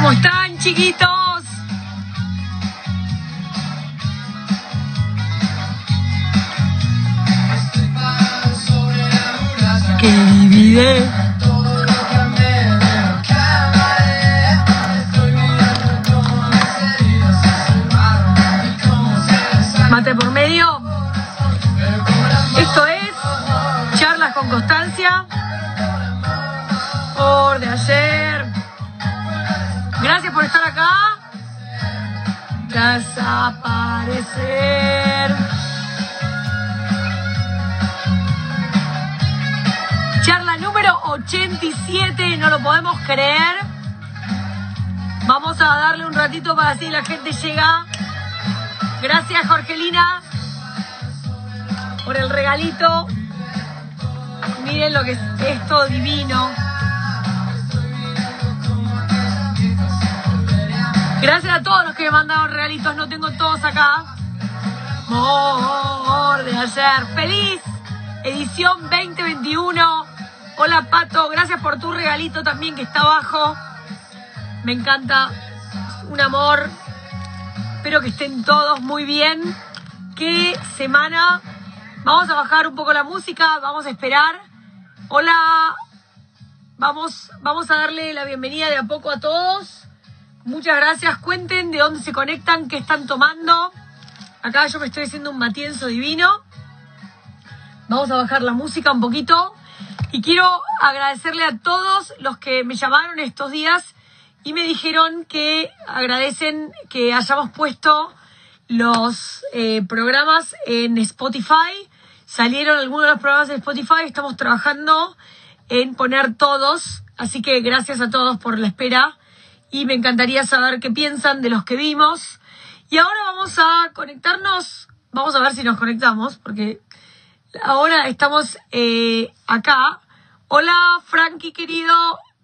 ¿Cómo están, chiquitos? Que divide. Mate por medio. Esto es charlas con constancia. Gracias por estar acá. Desaparecer. Charla número 87, no lo podemos creer. Vamos a darle un ratito para así la gente llega. Gracias, Jorgelina, por el regalito. Miren lo que es esto divino. Gracias a todos los que me mandaron regalitos, no tengo todos acá. Amor de ayer. Feliz edición 2021. Hola Pato, gracias por tu regalito también que está abajo. Me encanta. Un amor. Espero que estén todos muy bien. ¿Qué semana? Vamos a bajar un poco la música, vamos a esperar. Hola. Vamos, vamos a darle la bienvenida de a poco a todos. Muchas gracias. Cuenten de dónde se conectan, qué están tomando. Acá yo me estoy haciendo un matienzo divino. Vamos a bajar la música un poquito. Y quiero agradecerle a todos los que me llamaron estos días y me dijeron que agradecen que hayamos puesto los eh, programas en Spotify. Salieron algunos de los programas de Spotify. Estamos trabajando en poner todos. Así que gracias a todos por la espera y me encantaría saber qué piensan de los que vimos. Y ahora vamos a conectarnos, vamos a ver si nos conectamos, porque ahora estamos eh, acá. Hola Frankie querido,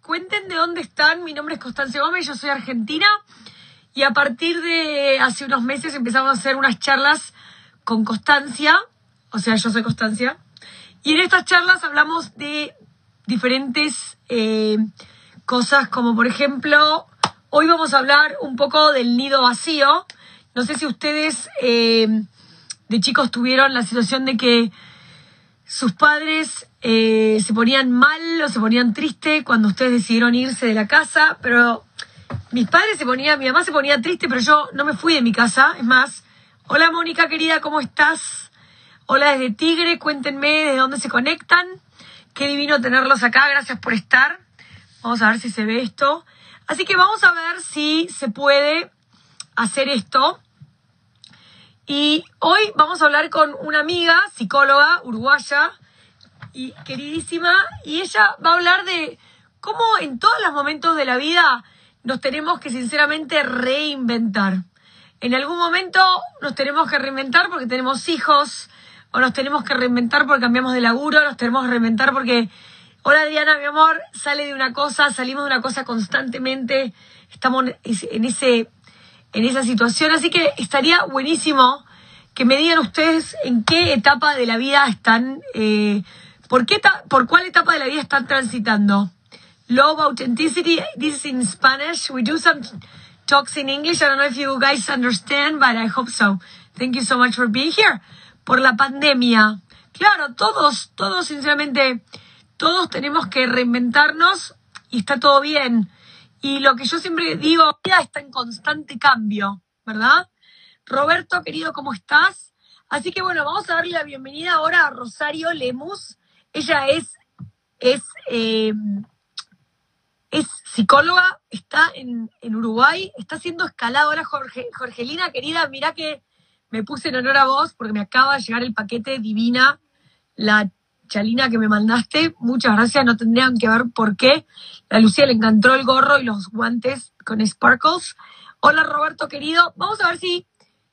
cuenten de dónde están. Mi nombre es Constancia Gómez, yo soy argentina y a partir de hace unos meses empezamos a hacer unas charlas con Constancia, o sea, yo soy Constancia. Y en estas charlas hablamos de diferentes eh, cosas como por ejemplo Hoy vamos a hablar un poco del nido vacío. No sé si ustedes eh, de chicos tuvieron la situación de que sus padres eh, se ponían mal o se ponían triste cuando ustedes decidieron irse de la casa, pero mis padres se ponían, mi mamá se ponía triste, pero yo no me fui de mi casa. Es más, hola Mónica querida, ¿cómo estás? Hola desde Tigre, cuéntenme de dónde se conectan. Qué divino tenerlos acá, gracias por estar. Vamos a ver si se ve esto. Así que vamos a ver si se puede hacer esto. Y hoy vamos a hablar con una amiga, psicóloga uruguaya y queridísima, y ella va a hablar de cómo en todos los momentos de la vida nos tenemos que sinceramente reinventar. En algún momento nos tenemos que reinventar porque tenemos hijos, o nos tenemos que reinventar porque cambiamos de laburo, nos tenemos que reinventar porque Hola Diana, mi amor, sale de una cosa, salimos de una cosa constantemente, estamos en, ese, en esa situación, así que estaría buenísimo que me digan ustedes en qué etapa de la vida están, eh, por, qué por cuál etapa de la vida están transitando. Love, authenticity, this is in Spanish. We do some talks in English. I don't know if you guys understand, but I hope so. Thank you so much for being here. Por la pandemia. Claro, todos, todos sinceramente todos tenemos que reinventarnos y está todo bien. Y lo que yo siempre digo, la vida está en constante cambio, ¿verdad? Roberto, querido, ¿cómo estás? Así que bueno, vamos a darle la bienvenida ahora a Rosario Lemus. Ella es, es, eh, es psicóloga, está en, en, Uruguay, está haciendo escalada ahora Jorge, Jorgelina, querida, mira que me puse en honor a vos porque me acaba de llegar el paquete divina, la Chalina que me mandaste. Muchas gracias, no tendrían que ver por qué. A Lucía le encantó el gorro y los guantes con sparkles. Hola Roberto querido, vamos a ver si,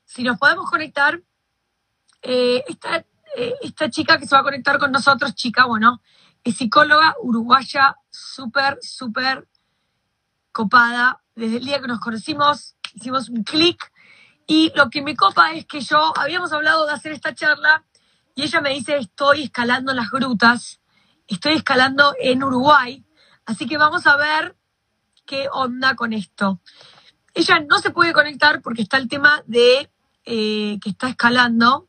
si nos podemos conectar. Eh, esta, eh, esta chica que se va a conectar con nosotros, chica, bueno, es psicóloga uruguaya, súper, súper copada. Desde el día que nos conocimos, hicimos un clic. Y lo que me copa es que yo, habíamos hablado de hacer esta charla y ella me dice, estoy escalando las grutas, estoy escalando en Uruguay, así que vamos a ver qué onda con esto. Ella no se puede conectar porque está el tema de eh, que está escalando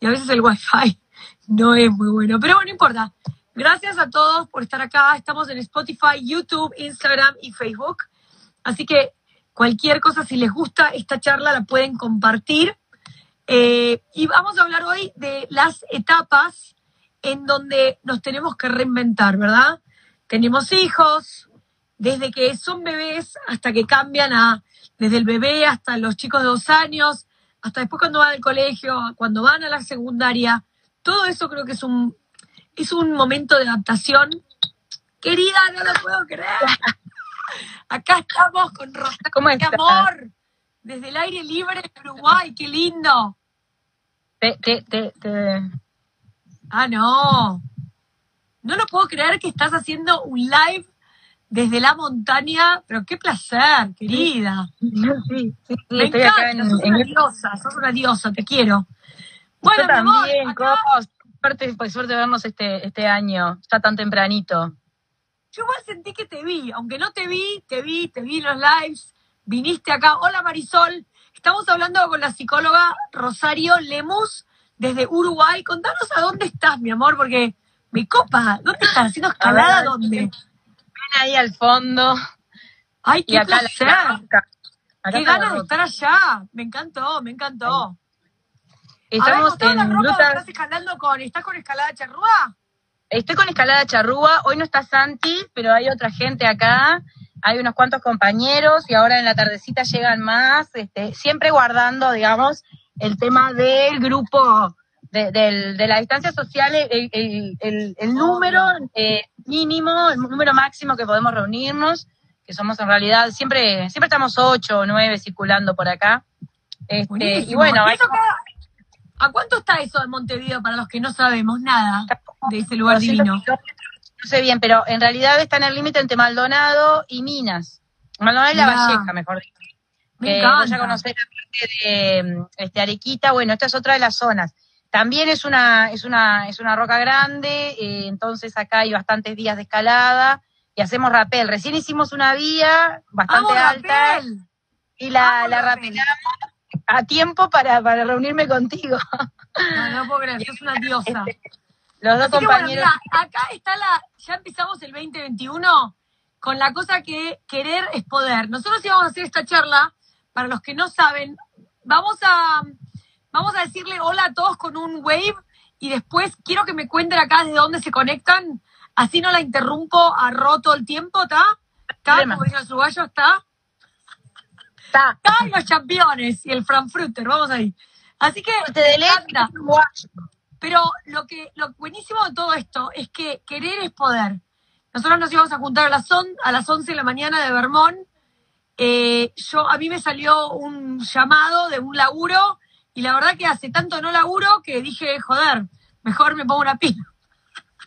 y a veces el wifi no es muy bueno. Pero bueno, no importa. Gracias a todos por estar acá. Estamos en Spotify, YouTube, Instagram y Facebook. Así que cualquier cosa, si les gusta esta charla, la pueden compartir. Eh, y vamos a hablar hoy de las etapas en donde nos tenemos que reinventar, ¿verdad? Tenemos hijos, desde que son bebés hasta que cambian a, desde el bebé hasta los chicos de dos años, hasta después cuando van al colegio, cuando van a la secundaria. Todo eso creo que es un, es un momento de adaptación. Querida, no lo puedo creer. Acá estamos con Rosa. ¿Cómo ¡Qué amor! Desde el aire libre de Uruguay, qué lindo. Te, te, te, Ah, no. No lo puedo creer que estás haciendo un live desde la montaña, pero qué placer, querida. Sí, sí, sí Me estoy encanta, acá en, sos en- una diosa, sos una diosa, te quiero. Bueno, Yo también, acá-. Suerte, pues, suerte vernos este, este año, ya tan tempranito. yo igual sentí que te vi, aunque no te vi, te vi, te vi en los lives, viniste acá. Hola Marisol, estamos hablando con la psicóloga Rosario Lemus desde Uruguay. Contanos a dónde estás, mi amor, porque me copa. ¿Dónde estás? ¿Haciendo escalada? ¿Dónde? Ven ahí al fondo. Ay, Y qué acá placer. la, acá. Acá Qué ganas de estar allá. Me encantó, me encantó. Estamos a ver, contanos en la ropa, ruta. ¿Estás escalando con, estás con escalada charrúa? Estoy con Escalada Charrúa, hoy no está Santi, pero hay otra gente acá, hay unos cuantos compañeros y ahora en la tardecita llegan más, este, siempre guardando, digamos, el tema del grupo, de, del- de la distancia social, el, el- el- el número eh, mínimo, el número máximo que podemos reunirnos, que somos en realidad, siempre, siempre estamos ocho o nueve circulando por acá. Este, y bueno, ¿Y hay eso queda- ¿A cuánto está eso de Montevideo para los que no sabemos nada de ese lugar 200 divino? kilómetros, no sé bien, pero en realidad está en el límite entre Maldonado y Minas. Maldonado y La Mirá. Valleja, mejor dicho. Me Que ya conocés la parte de mm, este, Arequita, bueno, esta es otra de las zonas. También es una, es una, es una roca grande, eh, entonces acá hay bastantes días de escalada y hacemos rappel. Recién hicimos una vía bastante ¡Amo alta Rapel! y la, amo la rapelamos a tiempo para, para reunirme contigo. No, no puedo creer, sos una diosa. Los dos bueno, compañeros. acá está la, ya empezamos el 2021 con la cosa que querer es poder. Nosotros íbamos a hacer esta charla, para los que no saben, vamos a, vamos a decirle hola a todos con un wave y después quiero que me cuenten acá desde dónde se conectan, así no la interrumpo a Ro todo el tiempo, ¿está? ¿Está? Como uruguayos, ¿está? Está. ¡Ay, los campeones! Y el Frankfurter, vamos ahí. Así que Te Pero lo que lo buenísimo de todo esto es que querer es poder. Nosotros nos íbamos a juntar a las, on- a las 11 de la mañana de Vermont. Eh, yo, a mí me salió un llamado de un laburo y la verdad que hace tanto no laburo que dije, joder, mejor me pongo una pila.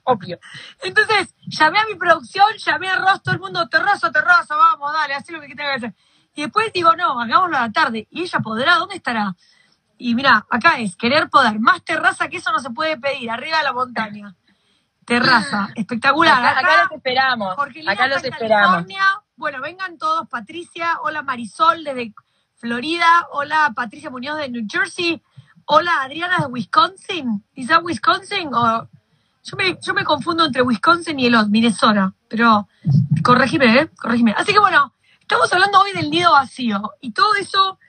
Obvio. Entonces, llamé a mi producción, llamé a Ross, todo el mundo, terraza, terraza, vamos, dale, haz lo que tenga que hacer. Y después digo, no, hagámoslo a la tarde. ¿Y ella podrá? ¿Dónde estará? Y mira, acá es querer poder. Más terraza que eso no se puede pedir, arriba de la montaña. Terraza, espectacular. Acá, acá los esperamos. Jorgelina Acá los esperamos. California. Bueno, vengan todos. Patricia, hola Marisol desde Florida, hola Patricia Muñoz de New Jersey, hola Adriana de Wisconsin. ¿Es that Wisconsin? O... Yo, me, yo me confundo entre Wisconsin y el otro, Minnesota, pero corregime, ¿eh? Corregime. Así que bueno, estamos hablando hoy del nido vacío y todo eso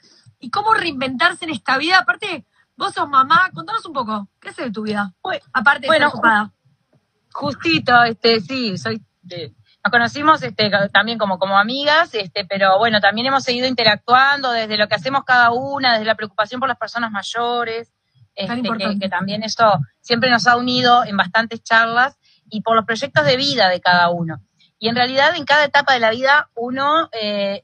y cómo reinventarse en esta vida. Aparte, vos sos mamá, contanos un poco, ¿qué haces de tu vida? Aparte de bueno, ocupada. Justito, este, sí, soy, eh, nos conocimos este, también como, como amigas, este, pero bueno, también hemos seguido interactuando desde lo que hacemos cada una, desde la preocupación por las personas mayores, este, que, que también eso siempre nos ha unido en bastantes charlas y por los proyectos de vida de cada uno. Y en realidad en cada etapa de la vida uno eh,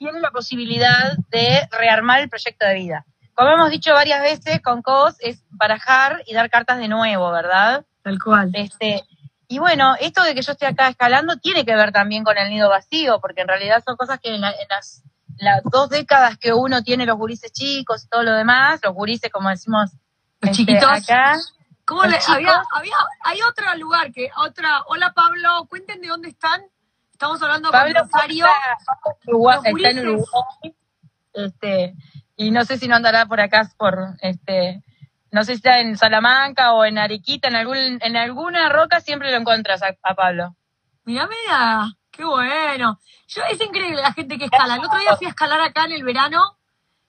tiene la posibilidad de rearmar el proyecto de vida. Como hemos dicho varias veces con COS, es barajar y dar cartas de nuevo, ¿verdad? Tal cual. Este, y bueno, esto de que yo esté acá escalando tiene que ver también con el nido vacío, porque en realidad son cosas que en, la- en las, las dos décadas que uno tiene los gurises chicos y todo lo demás, los gurises como decimos Los este, chiquitos. acá, ¿Cómo le, había, había, hay otro lugar que, otra, hola Pablo, cuenten de dónde están. Estamos hablando Pablo con Rosario. está, Uruguay- Los está en. Uruguay. Este, y no sé si no andará por acá por este no sé si está en Salamanca o en Arequita, en algún en alguna roca siempre lo encuentras a, a Pablo. Mirá, mira, qué bueno. Yo, es increíble la gente que escala. El otro día fui a escalar acá en el verano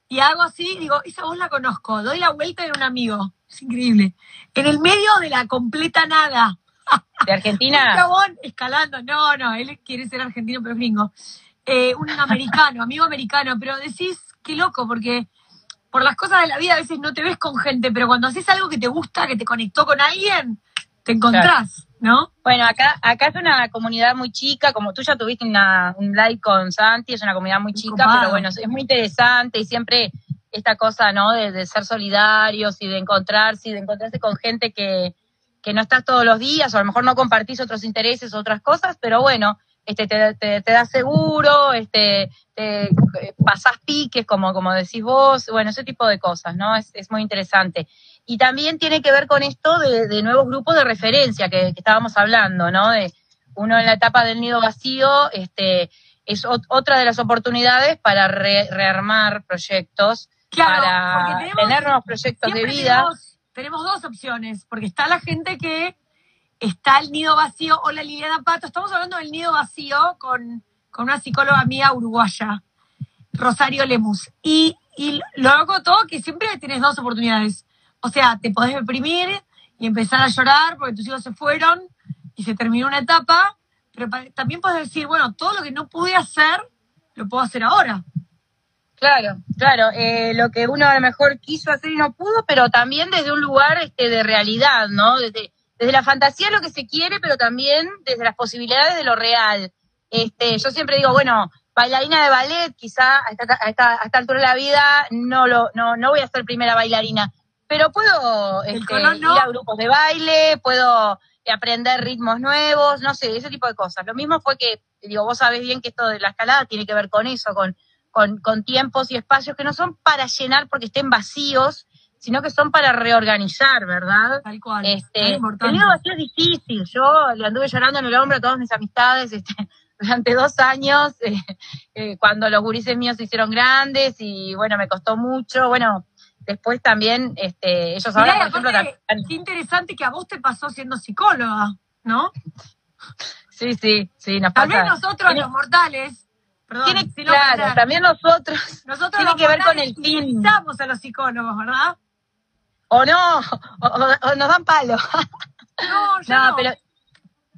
y hago así, digo, esa voz la conozco. Doy la vuelta en un amigo. Es increíble. En el medio de la completa nada. De Un Argentina. chabón escalando. No, no, él quiere ser argentino, pero es gringo. Eh, un americano, amigo americano. Pero decís, qué loco, porque por las cosas de la vida a veces no te ves con gente, pero cuando haces algo que te gusta, que te conectó con alguien, te encontrás, ¿no? Bueno, acá acá es una comunidad muy chica, como tú ya tuviste una, un live con Santi, es una comunidad muy chica, pero bueno, es muy interesante y siempre esta cosa, ¿no? De, de ser solidarios y de encontrarse y de encontrarse con gente que, que no estás todos los días o a lo mejor no compartís otros intereses, otras cosas, pero bueno, este te, te, te da seguro, este te eh, pasás piques, como, como decís vos, bueno, ese tipo de cosas, ¿no? Es, es muy interesante. Y también tiene que ver con esto de, de nuevos grupos de referencia que, que estábamos hablando, ¿no? De uno en la etapa del nido vacío, este, es ot- otra de las oportunidades para re- rearmar proyectos, Claro, para tenemos- tener nuevos proyectos de vida. Tenemos, tenemos dos opciones, porque está la gente que está el nido vacío. Hola Liliana Pato, estamos hablando del nido vacío con, con una psicóloga amiga uruguaya, Rosario Lemus. Y, y lo hago todo que siempre tenés dos oportunidades. O sea, te podés deprimir y empezar a llorar porque tus hijos se fueron y se terminó una etapa, pero también puedes decir, bueno, todo lo que no pude hacer, lo puedo hacer ahora. Claro, claro, eh, lo que uno a lo mejor quiso hacer y no pudo, pero también desde un lugar este, de realidad, ¿no? Desde, desde la fantasía lo que se quiere, pero también desde las posibilidades de lo real. Este, yo siempre digo, bueno, bailarina de ballet, quizá a esta, a esta, a esta altura de la vida no lo, no, no voy a ser primera bailarina, pero puedo este, no. ir a grupos de baile, puedo aprender ritmos nuevos, no sé, ese tipo de cosas. Lo mismo fue que, digo, vos sabés bien que esto de la escalada tiene que ver con eso, con, con, con tiempos y espacios que no son para llenar porque estén vacíos, sino que son para reorganizar, ¿verdad? Tal cual. Este, el vacío es difícil. Yo le anduve llorando en el hombro a todas mis amistades este, durante dos años, eh, eh, cuando los gurises míos se hicieron grandes y bueno, me costó mucho. Bueno, después también este, ellos ahora, Mirá, por ejemplo, también- qué interesante que a vos te pasó siendo psicóloga, ¿no? sí, sí, sí, nos Tal vez pasa. nosotros los mortales, perdón, Tiene, sin claro, ofender, también nosotros, nosotros tiene que ver con el fin. idealizamos a los psicólogos, ¿verdad? o no, o, o- o nos dan palo. No, yo No, no. pero.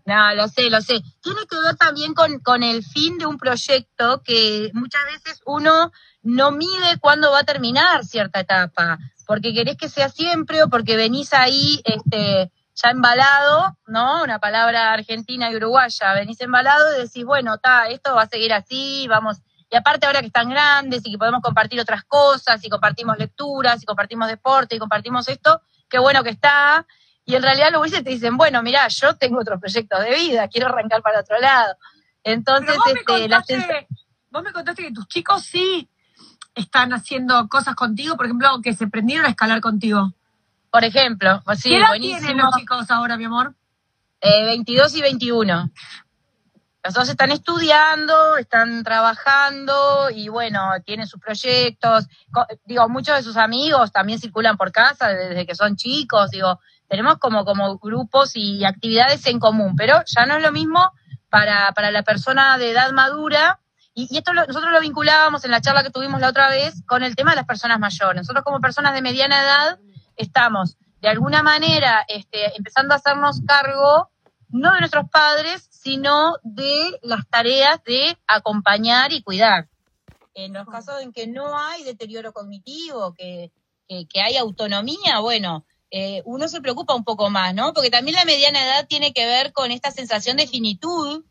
No, lo sé, lo sé. Tiene que ver también con, con el fin de un proyecto que muchas veces uno no mide cuándo va a terminar cierta etapa, porque querés que sea siempre o porque venís ahí este, ya embalado, ¿no? Una palabra argentina y uruguaya, venís embalado y decís, bueno, ta, esto va a seguir así, vamos. Y aparte ahora que están grandes y que podemos compartir otras cosas, y compartimos lecturas, y compartimos deporte, y compartimos esto, qué bueno que está. Y en realidad los gurises te dicen, bueno, mira, yo tengo otros proyectos de vida, quiero arrancar para otro lado. Entonces, vos me, este, la contaste, vos me contaste que tus chicos sí están haciendo cosas contigo, por ejemplo, que se prendieron a escalar contigo. Por ejemplo, sí, ¿Qué edad buenísimo, tienen los chicos ahora, mi amor? eh, 22 y 21. Los dos están estudiando, están trabajando y bueno, tienen sus proyectos. Co- Digo, muchos de sus amigos también circulan por casa desde que son chicos. Digo, tenemos como, como grupos y actividades en común, pero ya no es lo mismo para, para la persona de edad madura. Y, y esto lo- nosotros lo vinculábamos en la charla que tuvimos la otra vez con el tema de las personas mayores. Nosotros como personas de mediana edad estamos de alguna manera este, empezando a hacernos cargo no de nuestros padres, sino de las tareas de acompañar y cuidar. En los casos en que no hay deterioro cognitivo, que, que, que hay autonomía, bueno, eh, uno se preocupa un poco más, ¿no? Porque también la mediana edad tiene que ver con esta sensación de finitud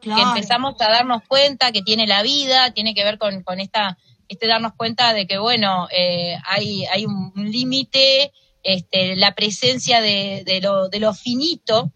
que empezamos a darnos cuenta que tiene la vida, tiene que ver con, con esta, este darnos cuenta de que, bueno, eh, hay, hay un, límite, este, la presencia de, de, lo, de lo finito.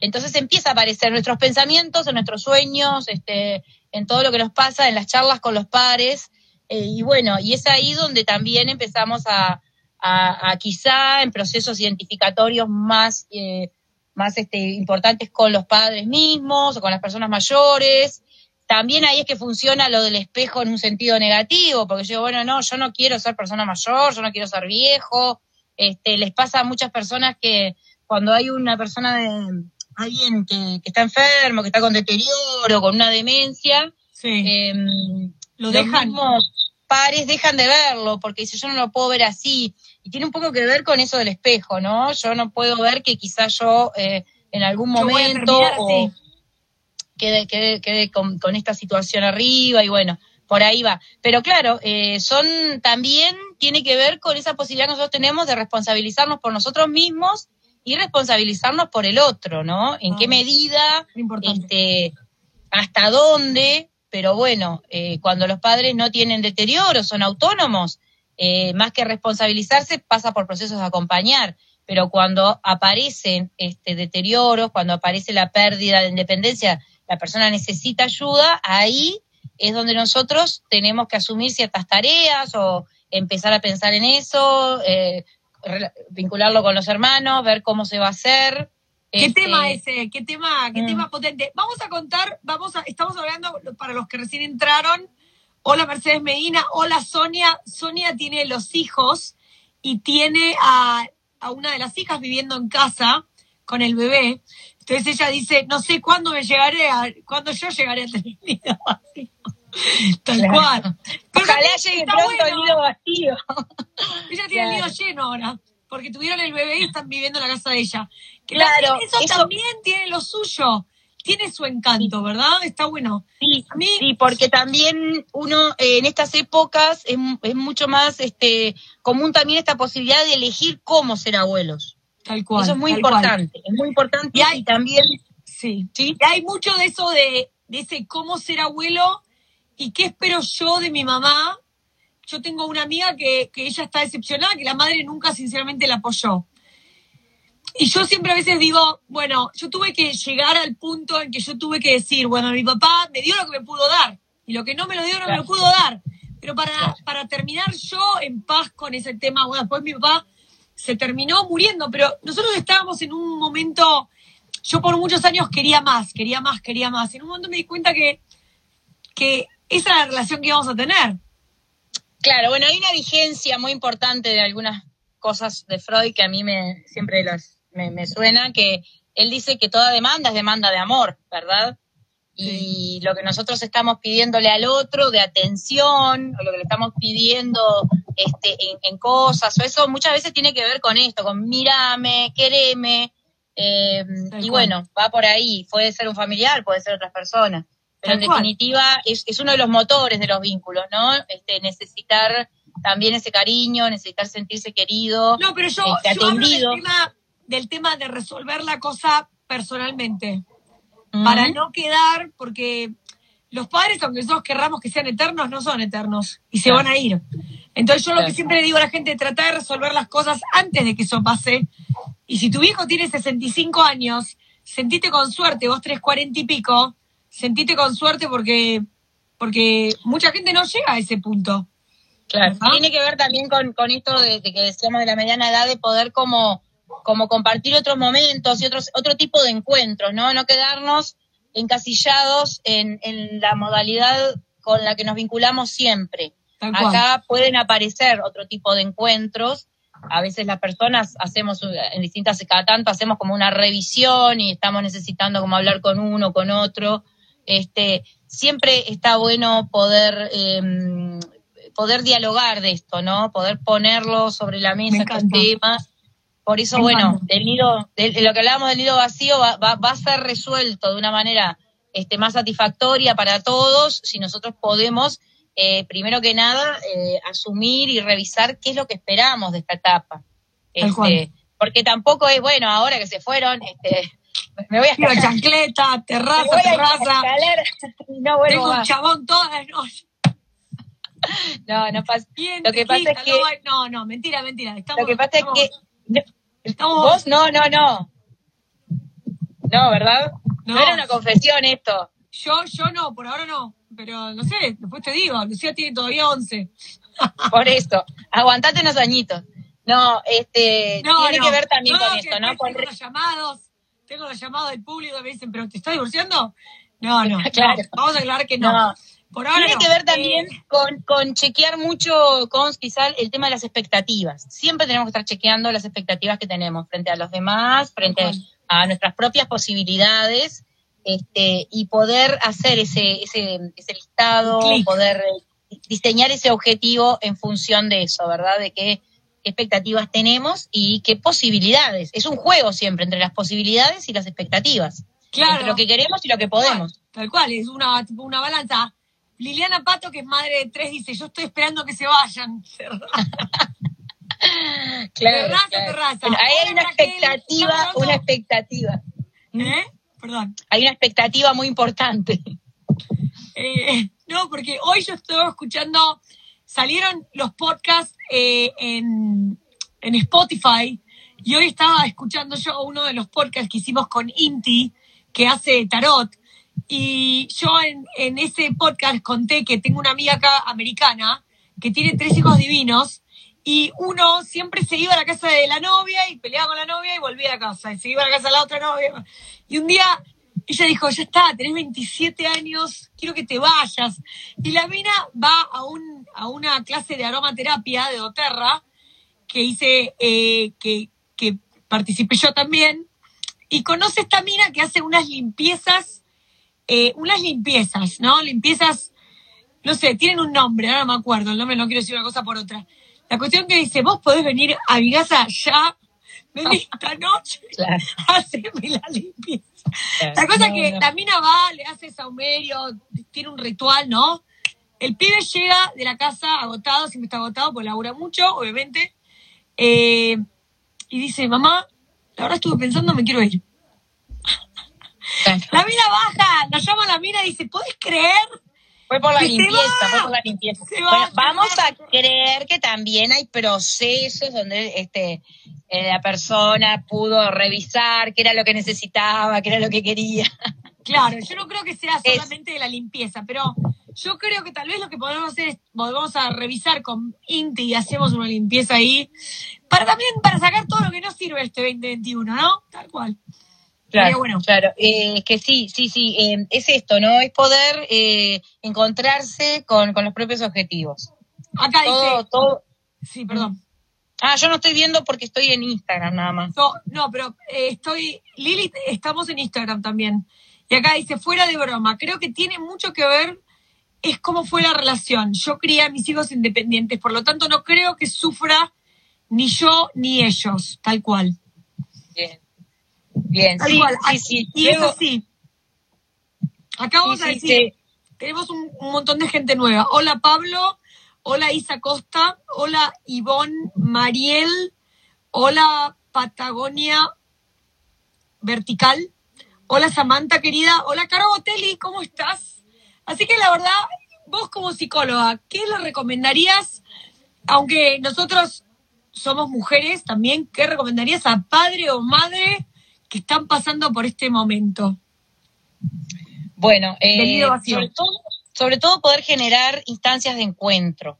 Entonces empieza a aparecer nuestros pensamientos, en nuestros sueños, este, en todo lo que nos pasa, en las charlas con los pares. eh, y bueno, y es ahí donde también empezamos a, a, a quizá en procesos identificatorios más eh, más este, importantes con los padres mismos o con las personas mayores. También ahí es que funciona lo del espejo en un sentido negativo, porque yo, bueno, no, yo no quiero ser persona mayor, yo no quiero ser viejo. Este, les pasa a muchas personas que cuando hay una persona de alguien que, está enfermo, que está con deterioro, con una demencia, em, lo dejan. Los pares dejan de verlo porque dice yo no lo puedo ver así y tiene un poco que ver con eso del espejo, ¿no? Yo no puedo ver que quizás yo eh, en algún momento o quede, quede, con, esta situación arriba y bueno, por ahí va. Pero claro, eh, son también tiene que ver con esa posibilidad que nosotros tenemos de responsabilizarnos por nosotros mismos y responsabilizarnos por el otro, ¿no? En qué ah, medida, este, hasta dónde, pero bueno, eh, cuando los padres no tienen deterioro, son autónomos, eh, más que responsabilizarse, pasa por procesos de acompañar. Pero cuando aparecen este, deterioros, cuando aparece la pérdida de independencia, la persona necesita ayuda, ahí es donde nosotros tenemos que asumir ciertas tareas o empezar a pensar en eso, eh, vincularlo con los hermanos, ver cómo se va a hacer. ¿Qué este, tema ese? ¿Qué tema, qué mm. tema potente? Vamos a contar, vamos a, estamos hablando para los que recién entraron, Hola Mercedes Medina, hola Sonia. Sonia tiene los hijos y tiene a, una de las hijas viviendo en casa con el bebé. Entonces ella dice, no sé cuándo me llegaré a, cuándo yo llegaré a tener nido vacío. Tal cual. Ojalá llegue pronto el nido vacío. Ella tiene el nido lleno ahora, porque tuvieron el bebé y están viviendo en la casa de ella. claro. eso, también tiene lo suyo tiene su encanto, ¿verdad? Está bueno. Sí, sí porque también uno eh, en estas épocas es, mucho más este común también esta posibilidad de elegir cómo ser abuelos. Tal cual. Eso es muy importante, es muy importante y, también... Sí, ¿sí? Y hay mucho de eso de, de ese cómo ser abuelo y qué espero yo de mi mamá. Yo tengo una amiga que, que ella está decepcionada, que la madre nunca sinceramente la apoyó. Y yo siempre a veces digo, bueno, yo tuve que llegar al punto en que yo tuve que decir, bueno, mi papá me dio lo que me pudo dar y lo que no me lo dio no me lo pudo dar. Pero para, para terminar yo en paz con ese tema, bueno, después mi papá se terminó muriendo, pero nosotros estábamos en un momento, yo por muchos años quería más, quería más, quería más. En un momento me di cuenta que, que esa era la relación que íbamos a tener. Claro, bueno, hay una vigencia muy importante de algunas cosas de Freud que a mí me siempre las me, suena que él dice que toda demanda es demanda de amor, ¿verdad? Y lo que nosotros estamos pidiéndole al otro de atención, o lo que le estamos pidiendo este, en, cosas, o eso muchas veces tiene que ver con esto, con mírame, quereme, em, y bueno, va por ahí, puede ser un familiar, puede ser otras personas, pero en definitiva es, uno de los motores de los vínculos, ¿no? Este, necesitar también ese cariño, necesitar sentirse querido, no, pero yo, este, atendido del tema de resolver la cosa personalmente. Para no quedar, porque los padres, aunque nosotros querramos que sean eternos, no son eternos y se van a ir. Entonces yo lo que siempre le digo a la gente, trata de resolver las cosas antes de que eso pase. Y si tu hijo tiene 65 años, sentite con suerte, vos tenés 40 y pico, sentite con suerte porque, porque mucha gente no llega a ese punto. Claro, tiene que ver también con, con esto de, de, que decíamos de la mediana edad, de poder como como compartir otros momentos y otros, otro tipo de encuentros, ¿no? No quedarnos encasillados en, en la modalidad con la que nos vinculamos siempre. Acá pueden aparecer otro tipo de encuentros. A veces las personas hacemos, en distintas, cada tanto hacemos como una revisión y estamos necesitando como hablar con uno, con otro. Este, siempre está bueno poder, em, poder dialogar de esto, ¿no? Poder ponerlo sobre la mesa, estos temas por eso, bueno, del nido, de, lo que hablábamos del nido vacío va, va, a ser resuelto de una manera este, más satisfactoria para todos si nosotros podemos, eh, primero que nada, eh, asumir y revisar qué es lo que esperamos de esta etapa. Este, porque tampoco es, bueno, ahora que se fueron, este, me voy a escalar. chancleta, terraza, terraza. no, bueno, Tengo un chabón todas las noches. No, no pasa. lo que pasa es que. No, no, mentira, mentira. lo que pasa es que ¿Vos? No, no, no. No, ¿verdad? No. era una confesión esto. Yo, yo no, por ahora no. Pero no sé, después te digo, Lucía tiene todavía 11. por eso, aguantate unos añitos. No, este, tiene que ver también con esto, ¿no? Con los llamados, tengo los llamados del público que me dicen, ¿pero te estás divorciando? No, no, Claro. no, vamos a aclarar que no. No. Por ahora Tiene no. que ver también Eh, con, con chequear mucho, con quizá el tema de las expectativas. Siempre tenemos que estar chequeando las expectativas que tenemos frente a los demás, frente Tal cual. a nuestras propias posibilidades, este, y poder hacer ese, ese, ese listado, poder eh, diseñar ese objetivo en función de eso, ¿verdad? De qué, qué expectativas tenemos y qué posibilidades. Es un juego siempre entre las posibilidades y las expectativas. claro. Entre lo que queremos y lo que podemos. Tal cual, es una, una balanza. Liliana Pato, que es madre de tres, dice, yo estoy esperando que se vayan. Terraza, terraza. Bueno, ahí hay una Raquel. expectativa, una expectativa. ¿Eh? Perdón. Hay una expectativa muy importante. Eh, no, porque hoy yo estoy escuchando, salieron los podcasts eh, en, en Spotify y hoy estaba escuchando yo uno de los podcasts que hicimos con Inti, que hace tarot. Y yo en, en ese podcast conté que tengo una amiga acá americana que tiene tres hijos divinos y uno siempre se iba a la casa de la novia y peleaba con la novia y volvía a casa y se iba a la casa de la otra novia. Y un día ella dijo, ya está, tenés 27 años, quiero que te vayas. Y la mina va a, un, a una clase de aromaterapia de doTERRA que hice, eh, que, que participé yo también, y conoce esta mina que hace unas limpiezas, eh, unas limpiezas, ¿no? Limpiezas, no sé, tienen un nombre, ahora no me acuerdo, el nombre no quiero decir una cosa por otra. La cuestión que dice, vos podés venir a mi casa ya, vení esta noche, Claro. haceme la limpieza. La cosa que la mina va, le hace saumerio, tiene un ritual, ¿no? El pibe llega de la casa agotado, siempre está agotado, porque labura mucho, obviamente. eh, y dice, mamá, la verdad estuve pensando, me quiero ir. La mina baja, la llama la mina y dice, ¿podés creer? Fue por la Que limpieza, fue por la limpieza. Va, Bueno, vamos va. a creer que también hay procesos donde este eh, la persona pudo revisar qué era lo que necesitaba, qué era lo que quería. Claro, yo no creo que sea Es- solamente de la limpieza, pero yo creo que tal vez lo que podemos hacer es, volvemos a revisar con Inti y hacemos una limpieza ahí, para también, para sacar todo lo que no sirve este 2021, ¿no? Tal cual. Bueno. claro. Eh, que sí, sí, sí, eh, es esto, ¿no? Es poder eh, encontrarse con, con los propios objetivos. Acá Todo, dice, todo. sí, perdón. Ah, yo no estoy viendo porque estoy en Instagram nada más. No, no, pero eh, estoy, Lili, estamos en Instagram también. Y acá dice, fuera de broma, creo que tiene mucho que ver, es cómo fue la relación. Yo crié a mis hijos independientes, por lo tanto no creo que sufra ni yo ni ellos, tal cual. Bien. Bien, sí, cual. sí, sí. Y es Luego- así. Acá vamos a sí, decir, tenemos un, un montón de gente nueva. Hola Pablo, hola Isa Costa, hola Ivonne Mariel, hola Patagonia Vertical, hola Samantha querida, hola Caro Botelli, ¿cómo estás? Así que la verdad, vos como psicóloga, ¿qué le recomendarías, aunque nosotros somos mujeres también, qué recomendarías a padre o madre que están pasando por este momento? Bueno, eh, todo, sobre todo poder generar instancias de encuentro,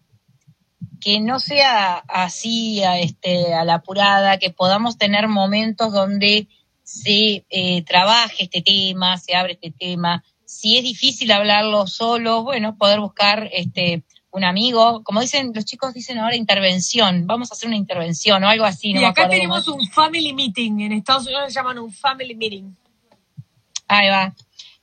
que no sea así a, este, a la apurada, que podamos tener momentos donde se eh, trabaje este tema, se abre este tema. Si es difícil hablarlo solo, bueno, poder buscar este un amigo, como dicen los chicos dicen ahora intervención, vamos a hacer una intervención o algo así. No y acá tenemos un family meeting. En Estados Unidos se llaman un family meeting. Ahí va.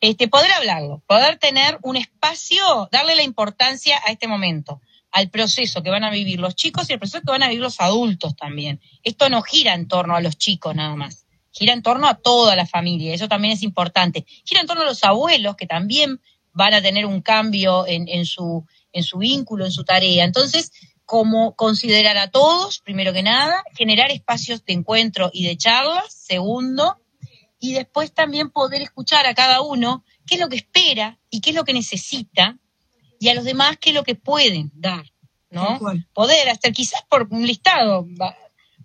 Este, poder hablarlo, poder tener un espacio, darle la importancia a este momento, al proceso que van a vivir los chicos y al proceso que van a vivir los adultos también. Esto no gira en torno a los chicos nada más, gira en torno a toda la familia, eso también es importante. Gira en torno a los abuelos que también van a tener un cambio en, en su, en su vínculo, en su tarea. Entonces, como considerar a todos, primero que nada, generar espacios de encuentro y de charlas, segundo, y después también poder escuchar a cada uno qué es lo que espera y qué es lo que necesita y a los demás qué es lo que pueden dar, ¿no? Poder hacer quizás por un listado,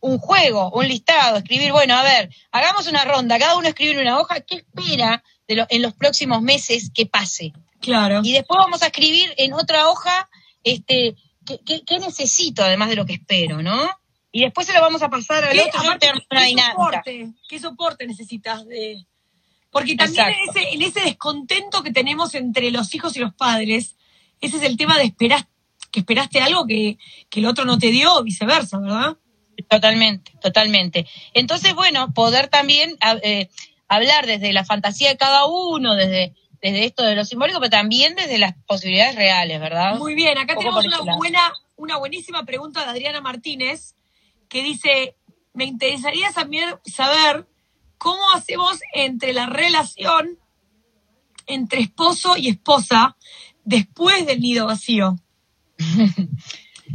un juego, un listado, escribir, bueno, a ver, hagamos una ronda, cada uno escribe en una hoja qué espera de lo- en los próximos meses que pase. Claro. Y después vamos a escribir en otra hoja, este, qué, qué- qué necesito además de lo que espero, ¿no? y después se lo vamos a pasar al ¿Qué, otro. Aparte, ¿qué soporte, ¿Qué soporte necesitas de...? Porque también en ese, en ese descontento que tenemos entre los hijos y los padres, ese es el tema de esperar, que esperaste algo que, que el otro no te dio o viceversa, ¿verdad? Totalmente, totalmente. Entonces, bueno, poder también a- eh, hablar desde la fantasía de cada uno, desde, desde esto de lo simbólico, pero también desde las posibilidades reales, ¿verdad? Muy bien, acá Un tenemos una buena, una buenísima pregunta de Adriana Martínez que dice, me interesaría saber, saber cómo hacemos entre la relación entre esposo y esposa después del nido vacío.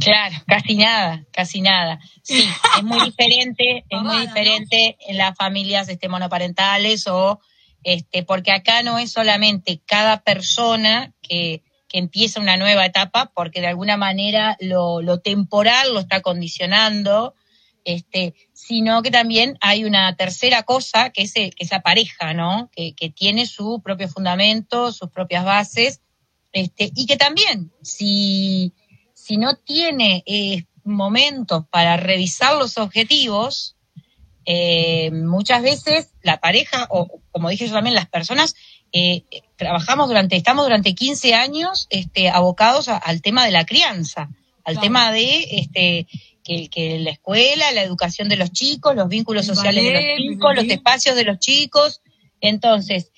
Claro, casi nada, casi nada. Sí, es muy diferente, es muy diferente en las familias este, monoparentales o este, porque acá no es solamente cada persona que, que empieza una nueva etapa, porque de alguna manera lo, lo temporal lo está condicionando, este, sino que también hay una tercera cosa que es, el- que es la pareja, ¿no? Que, que tiene su propio fundamento, sus propias bases, este, y que también, si, si no tiene eh, momentos para revisar los objetivos, eh, muchas veces la pareja, o como dije yo también, las personas, eh, trabajamos durante, estamos durante 15 años este, abocados a- al tema de la crianza, al Claro. tema de este, que, que la escuela, la educación de los chicos, los vínculos El sociales de los chicos, los espacios de los chicos. Entonces,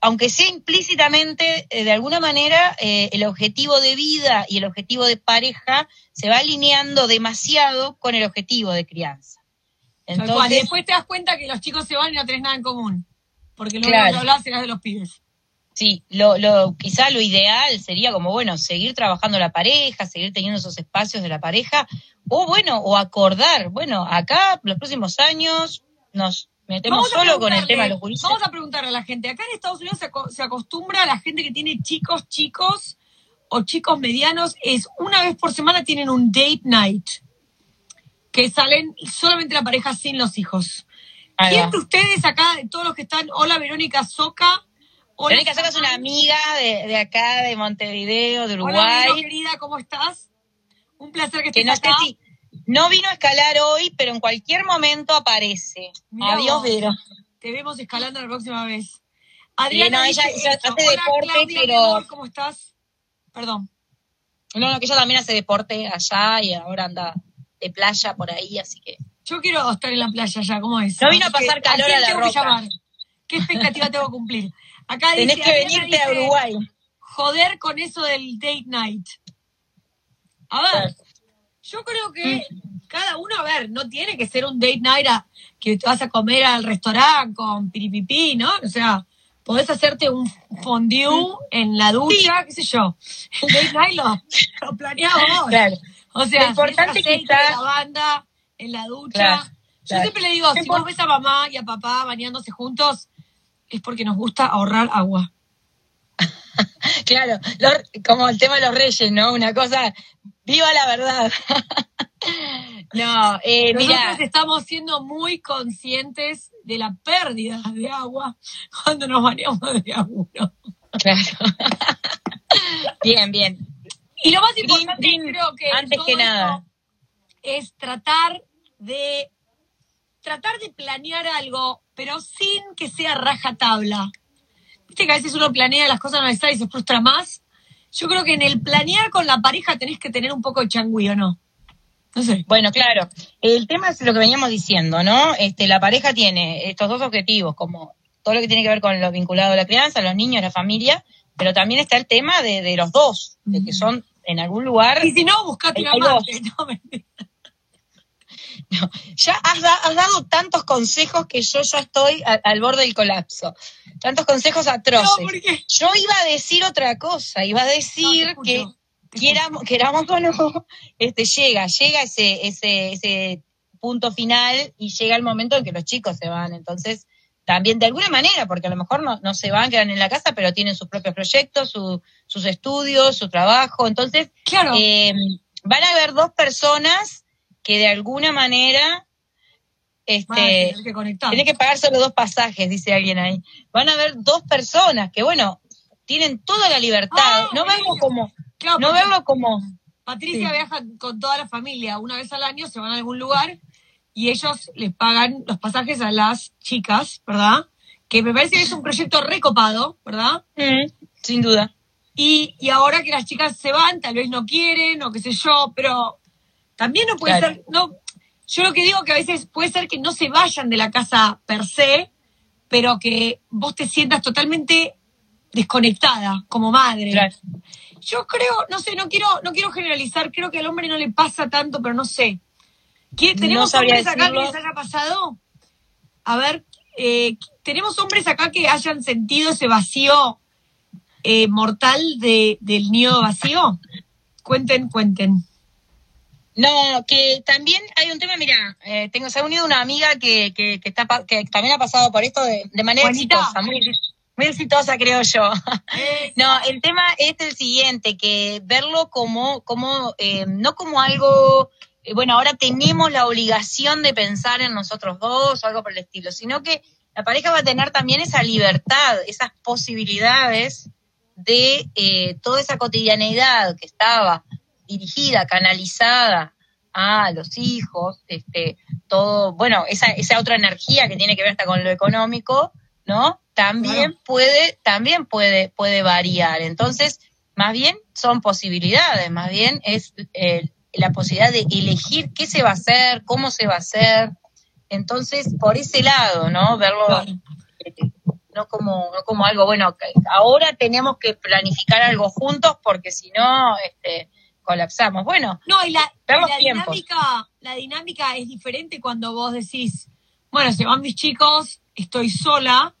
aunque sea implícitamente, eh, de alguna manera, eh, el objetivo de vida y el objetivo de pareja se va alineando demasiado con el objetivo de crianza. Tal cual. Y Entonces, después te das cuenta que los chicos se van y no tenés nada en común. Porque lo Claro. era de los pibes. sí, lo, lo, quizá lo ideal sería como, bueno, seguir trabajando la pareja, seguir teniendo esos espacios de la pareja, o bueno, o acordar, bueno, acá los próximos años nos metemos solo con el tema de los gurises. Vamos a preguntarle a la gente. Acá en Estados Unidos se, se acostumbra a la gente que tiene chicos, chicos o chicos medianos, es una vez por semana tienen un date night. Que salen solamente la pareja sin los hijos. ¿Quién de ustedes acá, de todos los que están? Hola Verónica Soca. Hola, Verónica Soca es una amiga de, de acá, de Montevideo, de Hola, Uruguay. Vero, querida, ¿cómo estás? Un placer que que estés no acá. no vino a escalar hoy, pero en cualquier momento aparece. Mirá Adiós, vos. Vero. Te vemos escalando la próxima vez. Adriana no, ella- hace Hola, deporte, Claudia, pero- ¿cómo estás? Perdón. No, no, que ella también hace deporte allá y ahora anda de playa por ahí, así que. Yo quiero estar en la playa ya, ¿cómo es? No vino a pasar calor quién a la tengo que roca? llamar? ¿Qué expectativa tengo que cumplir? Acá Tenés dice, que venirte a dice, Uruguay. Joder con eso del date night. A ver, yo creo que Mm. cada uno, a ver, no tiene que ser un date night a- que te vas a comer al restaurante con piripipí, ¿no? O sea, podés hacerte un fondue en la ducha, qué sé yo. El date night lo, lo planeás vos. Claro. O sea, Lo importante quizás- de lavanda en la ducha. Claro, Yo claro. siempre le digo, Lo si vos ves a mamá y a papá bañándose juntos, es porque nos gusta ahorrar agua. Claro, los- como el tema de los reyes, ¿no? Una cosa, viva la verdad. no, eh, Nosotros mira, estamos siendo muy conscientes de la pérdida de agua cuando nos bañamos de agua. claro. bien, bien. Y lo más importante green, creo que antes todo que nada. es tratar de tratar de planear algo, pero sin que sea rajatabla. Viste que a veces uno planea las cosas no sale y se frustra más. Yo creo que en el planear con la pareja tenés que tener un poco de changüí, ¿o no? No sé. Bueno, claro. El tema es lo que veníamos diciendo, ¿no? Este, la pareja tiene estos dos objetivos, como todo lo que tiene que ver con lo vinculado a la crianza, los niños, la familia, pero también está el tema de, de los dos, de que son en algún lugar. Y si no, buscate una amante. No. Ya has, da- has dado tantos consejos que yo ya estoy a- al borde del colapso. Tantos consejos No, atroces. porque... Yo iba a decir otra cosa, iba a decir que te quieramos, queramos o no, este, llega, llega ese, ese, ese punto final y llega el momento en que los chicos se van. Entonces, también de alguna manera, porque a lo mejor no, no se van, quedan en la casa, pero tienen sus propios proyectos, su- sus estudios, su trabajo. Entonces, Claro. eh, van a haber dos personas que de alguna manera este, que tiene que pagar solo dos pasajes, dice alguien ahí. Van a haber dos personas que, bueno, tienen toda la libertad. Ah, no verlo como, Claro, no verlo como, Patricia viaja con toda la familia una vez al año, se van a algún lugar y ellos les pagan los pasajes a las chicas, ¿verdad? Que me parece que es un proyecto recopado, ¿verdad? sin duda. Y, y ahora que las chicas se van, tal vez no quieren o qué sé yo, pero también no puede ser, no, yo lo que digo que a veces puede ser que no se vayan de la casa per se, pero que vos te sientas totalmente desconectada como madre. Yo creo, no sé, no quiero, no quiero generalizar, creo que al hombre no le pasa tanto, pero no sé. ¿Tenemos hombres acá que les haya pasado? A ver, eh, ¿tenemos hombres acá que hayan sentido ese vacío eh, mortal de, del nido vacío? Cuenten, cuenten. No, que también hay un tema, mira, eh, tengo, se ha unido una amiga que, que, que, está, que también ha pasado por esto de, de manera exitosa, muy, muy exitosa creo yo. no, el tema es el siguiente, que verlo como, como eh, no como algo, bueno, ahora tenemos la obligación de pensar en nosotros dos o algo por el estilo, sino que la pareja va a tener también esa libertad, esas posibilidades de eh, toda esa cotidianeidad que estaba dirigida, canalizada a los hijos, este, todo, bueno, esa, esa otra energía que tiene que ver hasta con lo económico, ¿no? También puede, también puede, puede variar. Entonces, más bien son posibilidades, más bien es eh, la posibilidad de elegir qué se va a hacer, cómo se va a hacer. Entonces, por ese lado, ¿no? Verlo no como, no como algo, bueno, ahora tenemos que planificar algo juntos porque si no, este, colapsamos. Bueno, no, y la, dinámica, la dinámica es diferente cuando vos decís, bueno, se van mis chicos, estoy sola,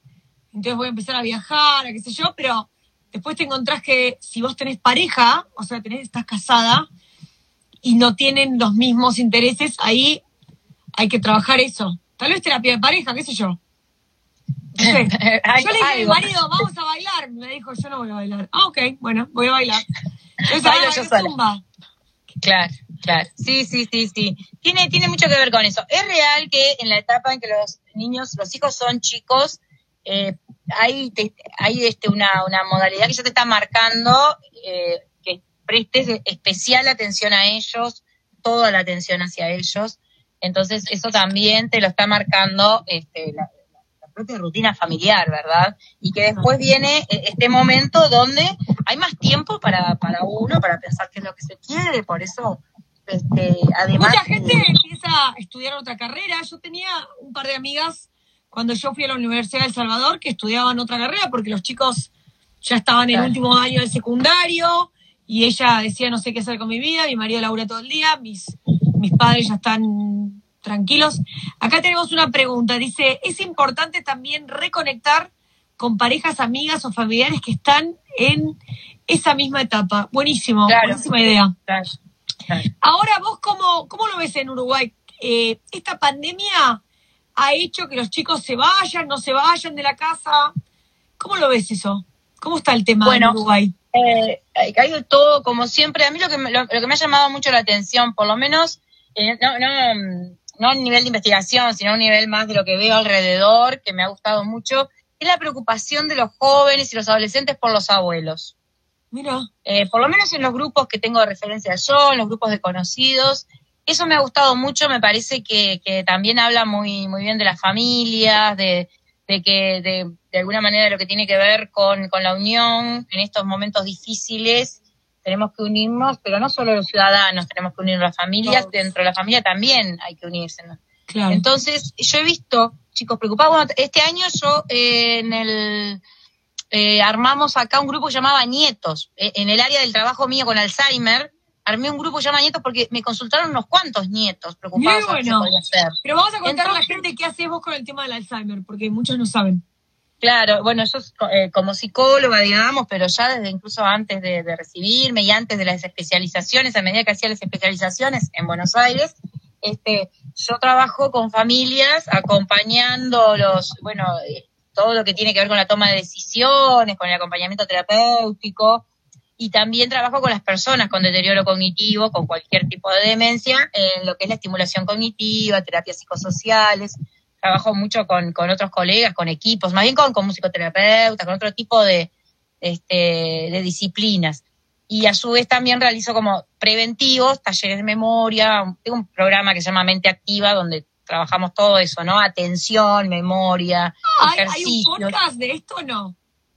entonces voy a empezar a viajar, a qué sé yo, pero después te encontrás que si vos tenés pareja, o sea, tenés, estás casada y no tienen los mismos intereses, ahí hay que trabajar eso. Tal vez terapia de pareja, qué sé yo. yo le dije a mi marido, vamos a bailar. Me dijo, yo no voy a bailar. Ah, ok, bueno, voy a bailar. Bailo yo sola. Claro, claro. Sí, sí, sí, sí. Tiene, tiene mucho que ver con eso. Es real que en la etapa en que los niños, los hijos son chicos, eh, hay, hay este, una, una modalidad que ya te está marcando eh, prestes especial atención a ellos, toda la atención hacia ellos. Entonces, eso también te lo está marcando este, la, propia rutina familiar, ¿verdad? Y que después viene eh, este momento donde hay más tiempo para, para uno, para pensar qué es lo que se quiere, por eso, este, además... Mucha gente empieza a estudiar otra carrera. Yo tenía un par de amigas cuando yo fui a la Universidad de El Salvador que estudiaban otra carrera porque los chicos ya estaban en el último año del secundario y ella decía no sé qué hacer con mi vida, mi marido labura todo el día, mis, mis padres ya están tranquilos. Acá tenemos una pregunta. Dice, ¿es importante también reconectar con parejas, amigas o familiares que están en esa misma etapa? Buenísimo, buenísima idea. Ahora, vos, cómo, ¿cómo lo ves en Uruguay? Eh, ¿Esta pandemia ha hecho que los chicos se vayan, no se vayan de la casa? ¿Cómo lo ves eso? ¿Cómo está el tema en Uruguay? Eh, hay todo, como siempre. A mí lo que, me, lo, que me ha llamado mucho la atención, por lo menos, eh, no, no, no a nivel de investigación, sino a un nivel más de lo que veo alrededor, que me ha gustado mucho, es la preocupación de los jóvenes y los adolescentes por los abuelos. Mira. Eh, por lo menos en los grupos que tengo de referencia yo, en los grupos de conocidos, eso me ha gustado mucho, me parece que, que también habla muy, muy bien de las familias, de, de que de, de, alguna manera lo que tiene que ver con, con la unión en estos momentos difíciles tenemos que unirnos, pero no solo los ciudadanos, tenemos que unir las familias, dentro de la familia también hay que unirse. Entonces, yo he visto chicos preocupados. este año yo eh, en el eh, armamos acá un grupo llamado Nietos. Eh, en el área del trabajo mío con Alzheimer, armé un grupo llamado Nietos porque me consultaron unos cuantos nietos preocupados. Bueno. Pero vamos a contar a la gente qué haces vos con el tema del Alzheimer, porque muchos no saben. Claro, bueno, yo eh, como psicóloga, digamos, pero ya desde incluso antes de, recibirme y antes de las especializaciones, a medida que hacía las especializaciones en Buenos Aires, este, yo trabajo con familias acompañándolos, bueno, eh, todo lo que tiene que ver con la toma de decisiones, con el acompañamiento terapéutico, y también trabajo con las personas con deterioro cognitivo, con cualquier tipo de demencia, en lo que es la estimulación cognitiva, terapias psicosociales, trabajo mucho con, con otros colegas, con equipos, más bien con, con musicoterapeutas, con otro tipo de, este, de disciplinas. y a su vez también realizo como preventivos, talleres de memoria, tengo un programa que se llama Mente Activa donde trabajamos todo eso, ¿no? Atención, memoria, ¿Hay, ¿Hay un podcast de esto o no?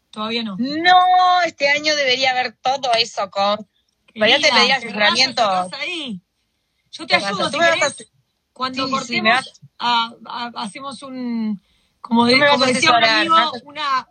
Todavía no. No, este año debería haber todo eso con... Vaya te pedí asesoramiento. Yo te ayudo, si querés. Cuando cortemos, hacemos un... Como, de, como decía un amigo, una,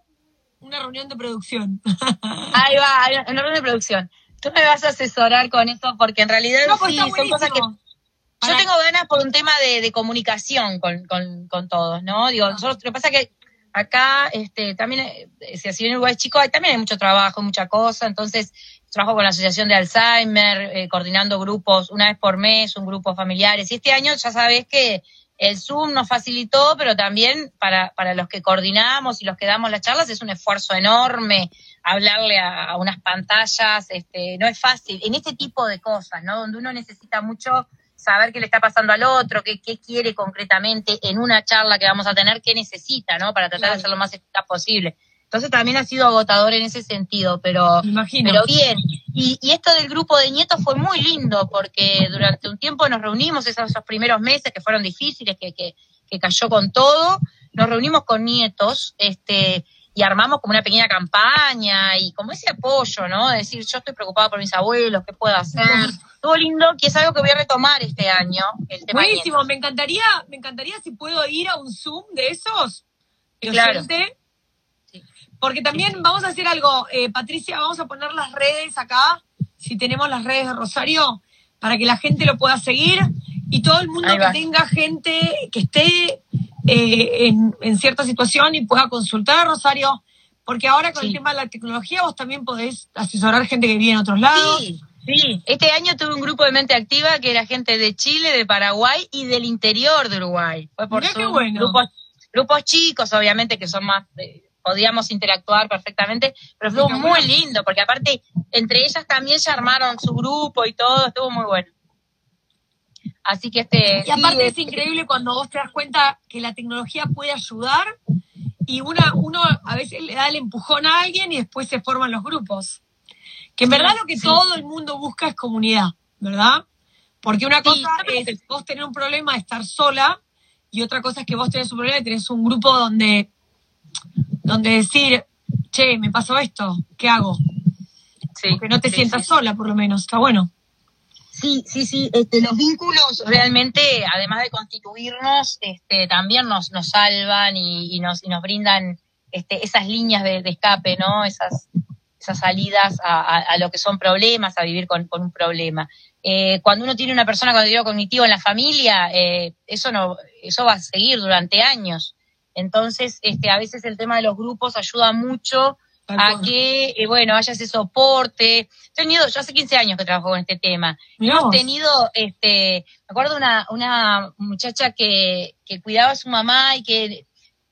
una reunión de producción. Ahí va, una reunión de producción. Tú me vas a asesorar con eso porque en realidad pues sí, son cosas que yo tengo ganas por un tema de, comunicación con, con, todos, ¿no? Digo, nosotros, lo que pasa es que acá este, también, eh, si así en Uruguay chico, hay, también hay mucho trabajo, mucha cosa, entonces trabajo con la Asociación de Alzheimer, eh, coordinando grupos una vez por mes, un grupo familiares, y este año ya sabes que el Zoom nos facilitó, pero también para, para los que coordinamos y los que damos las charlas es un esfuerzo enorme hablarle a, a unas pantallas, este, no es fácil, en este tipo de cosas, ¿no? Donde uno necesita mucho saber qué le está pasando al otro, qué, qué quiere concretamente en una charla que vamos a tener, qué necesita, ¿no? Para tratar de hacer lo más eficaz posible. Entonces también ha sido agotador en ese sentido, pero, pero bien. Y, y, esto del grupo de nietos fue muy lindo porque durante un tiempo nos reunimos esos, esos primeros meses que fueron difíciles, que, que, que cayó con todo. Nos reunimos con nietos, este, y armamos como una pequeña campaña y como ese apoyo, ¿no? De decir, yo estoy preocupada por mis abuelos, ¿qué puedo hacer? Todo lindo, que es algo que voy a retomar este año. El tema Buenísimo, me encantaría, me encantaría si puedo ir a un Zoom de esos. Claro. Porque también vamos a hacer algo, eh, Patricia, vamos a poner las redes acá, si tenemos las redes de Rosario, para que la gente lo pueda seguir y todo el mundo que tenga gente que esté eh, en, cierta situación y pueda consultar a Rosario, porque ahora con el tema de la tecnología vos también podés asesorar gente que vive en otros lados. Sí, sí. Este año tuve un grupo de mente activa que era gente de Chile, de Paraguay y del interior de Uruguay. Fue por grupos, grupos chicos, obviamente, que son más... podíamos interactuar perfectamente, pero fue muy lindo, porque aparte entre ellas también se armaron su grupo y todo, estuvo muy bueno. Así que este. Y aparte es, increíble cuando vos te das cuenta que la tecnología puede ayudar y una, uno a veces le da el empujón a alguien y después se forman los grupos. Que en verdad lo que todo el mundo busca es comunidad, ¿verdad? Porque una cosa es vos tener un problema de estar sola y otra cosa es que vos tenés un problema y tenés un grupo donde, donde decir, che, me pasó esto, ¿qué hago? Sí, que no te sientas sola, por lo menos, está bueno. Sí, sí, sí, este, los vínculos realmente, además de constituirnos, este, también nos, nos salvan y, nos, y nos brindan este, esas líneas de, escape, ¿no? Esas, esas salidas a, lo que son problemas, a vivir con, un problema. Eh, cuando uno tiene una persona con deterioro cognitivo en la familia, eh, eso no, eso va a seguir durante años. Entonces, este, a veces el tema de los grupos ayuda mucho a que, eh, bueno, haya ese soporte. He tenido, yo hace 15 años que trabajo con este tema. Hemos tenido, este, me acuerdo una, una muchacha que, que cuidaba a su mamá y que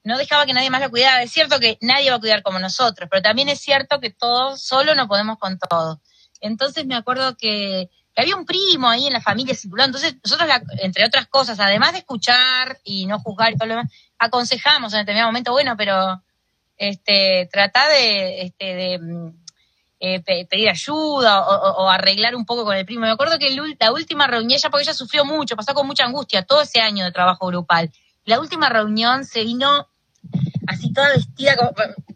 no dejaba que nadie más la cuidara. Es cierto que nadie va a cuidar como nosotros, pero también es cierto que todos solo no podemos con todo. Entonces me acuerdo que, que había un primo ahí en la familia circulando. Entonces nosotros, entre otras cosas, además de escuchar y no juzgar y todo lo demás, aconsejamos en determinado momento, bueno, pero este, trata de, este, de mm, eh, pedir ayuda o, arreglar un poco con el primo. Me acuerdo que la última reunión, ella, porque ella sufrió mucho, pasó con mucha angustia todo ese año de trabajo grupal. La última reunión se vino así toda vestida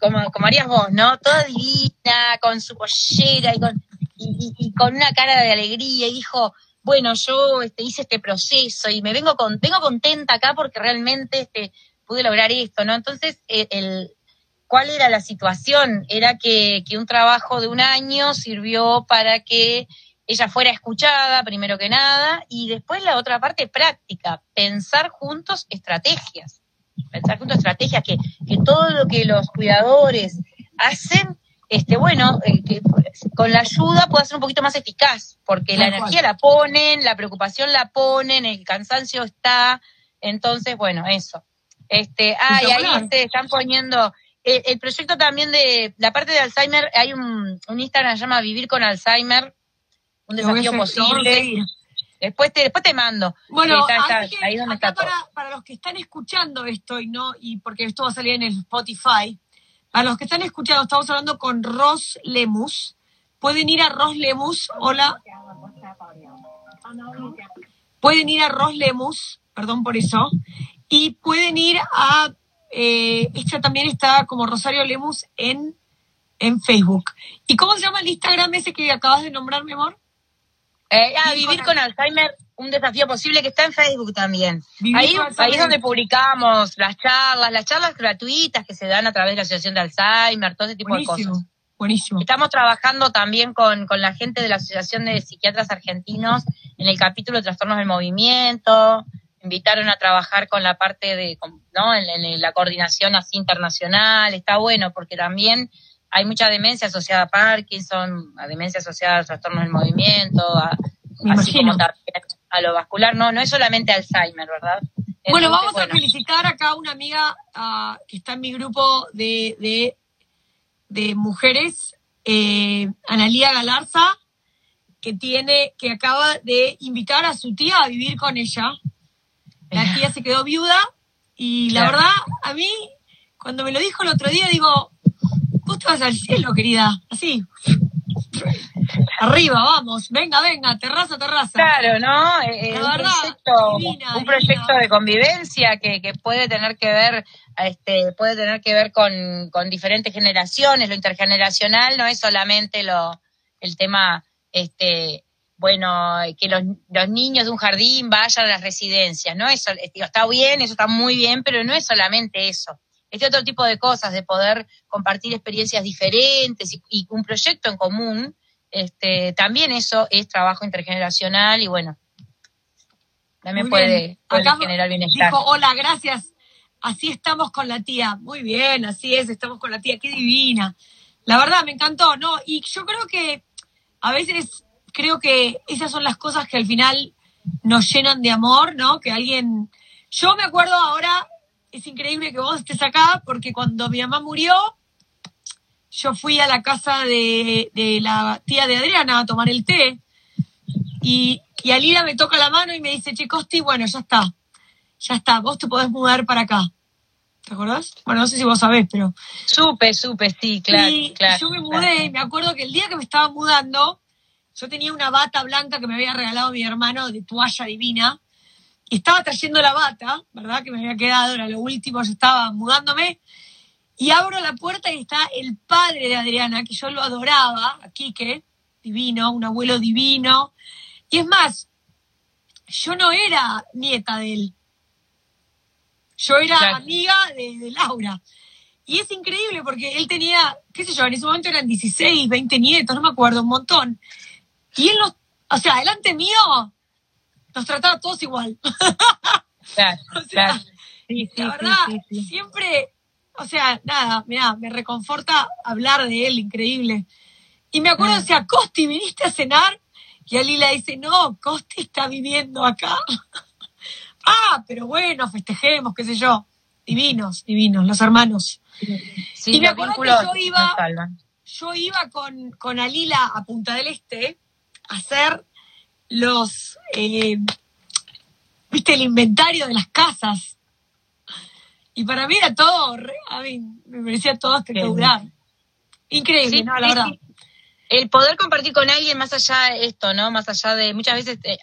como, como, harías vos, ¿no? Toda divina, con su pollera y con, y, con una cara de alegría y dijo, bueno, yo este, hice este proceso y me vengo con, vengo contenta acá porque realmente este, pude lograr esto, ¿no? Entonces, eh, el, ¿Cuál era la situación? Era que, un trabajo de un año sirvió para que ella fuera escuchada, primero que nada, y después la otra parte práctica, pensar juntos estrategias, pensar juntos estrategias, que, que todo lo que los cuidadores hacen, este, bueno, eh, que con la ayuda pueda ser un poquito más eficaz, porque la energía la ponen, la preocupación la ponen, el cansancio está, entonces, bueno, eso. Este, ah, y ahí este, están poniendo eh, el proyecto también de la parte de Alzheimer, hay un, Instagram que se llama Vivir con Alzheimer, un desafío posible. Después te, después te mando. Bueno, ahí donde está para, para los que están escuchando esto y no, y porque esto va a salir en el Spotify, para los que están escuchando, estamos hablando con Ross Lemus, pueden ir a Roslemus, hola. Pueden ir a Roslemus, perdón por eso, y pueden ir a, eh, esta también está como Rosario Lemus en, en Facebook. ¿Y cómo se llama el Instagram ese que acabas de nombrar, mi amor? Eh, ah, vivir con Alzheimer, un desafío posible que está en Facebook también. Ahí, ahí es donde publicamos las charlas, las charlas gratuitas que se dan a través de la Asociación de Alzheimer, todo ese tipo de cosas. Buenísimo. Estamos trabajando también con, con la gente de la Asociación de Psiquiatras Argentinos en el capítulo de trastornos del movimiento. Invitaron a trabajar con la parte de, ¿no? En, la coordinación así internacional. Está bueno porque también hay mucha demencia asociada a Parkinson, a demencia asociada a trastornos del movimiento, a, así como también a lo vascular. No, no es solamente Alzheimer, ¿verdad? bueno, vamos a felicitar acá a una amiga uh, que está en mi grupo de, de, de mujeres, eh, Analía Galarza, que tiene, que acaba de invitar a su tía a vivir con ella. La tía se quedó viuda y la verdad, a mí, cuando me lo dijo el otro día, digo, te vas al cielo, querida, así. Arriba, vamos, venga, venga, terraza, terraza. Claro, ¿no? Eh, eh, un, proyecto, un proyecto de convivencia que, que puede tener que ver, este, puede tener que ver con, con diferentes generaciones, lo intergeneracional no es solamente lo, el tema este, bueno, que los, los, niños de un jardín vayan a las residencias, ¿no? Eso está bien, eso está muy bien, pero no es solamente eso. Este otro tipo de cosas, de poder compartir experiencias diferentes y, un proyecto en común, este, también eso es trabajo intergeneracional y bueno, también puede, generar bienestar. Dijo, hola, gracias. Así estamos con la tía. Muy bien, así es, estamos con la tía, qué divina. La verdad, me encantó, ¿no? Y yo creo que a veces creo que esas son las cosas que al final nos llenan de amor, ¿no? Que alguien... Yo me acuerdo ahora, es increíble que vos estés acá, porque cuando mi mamá murió, yo fui a la casa de, la tía de Adriana a tomar el té, y, y Alina me toca la mano y me dice, che, Costi, bueno, ya está, ya está, vos te podés mudar para acá. ¿Te acordás? Bueno, no sé si vos sabés, pero... Supe, supe, sí, claro. Y yo me mudé, y me acuerdo que el día que me estaba mudando, yo tenía una bata blanca que me había regalado mi hermano de toalla divina, y estaba trayendo la bata, ¿verdad? Que me había quedado, era lo último, yo estaba mudándome, y abro la puerta y está el padre de Adriana, que yo lo adoraba, a Quique, divino, un abuelo divino. Y es más, yo no era nieta de él, yo era amiga de, Laura. Y es increíble porque él tenía, qué sé yo, en ese momento eran 16, 20 nietos, no me acuerdo, un montón. Y él nos, o sea, delante mío, nos trataba todos igual. Claro, claro. la verdad, siempre, o sea, nada, mira, me reconforta hablar de él, increíble. Y me acuerdo, mm. o sea, Costi, ¿viniste a cenar? Y Alila dice, no, Costi está viviendo acá. ah, pero bueno, festejemos, qué sé yo. Divinos, divinos, los hermanos. Y me acuerdo que yo iba, yo iba con, con Alila a Punta del Este a hacer los, eh, viste, el inventario de las casas. Y para mí era todo, a mí me parecía todo espectacular. Increíble, ¿no? La verdad. El poder compartir con alguien más allá de esto, ¿no? Más allá de muchas veces eh,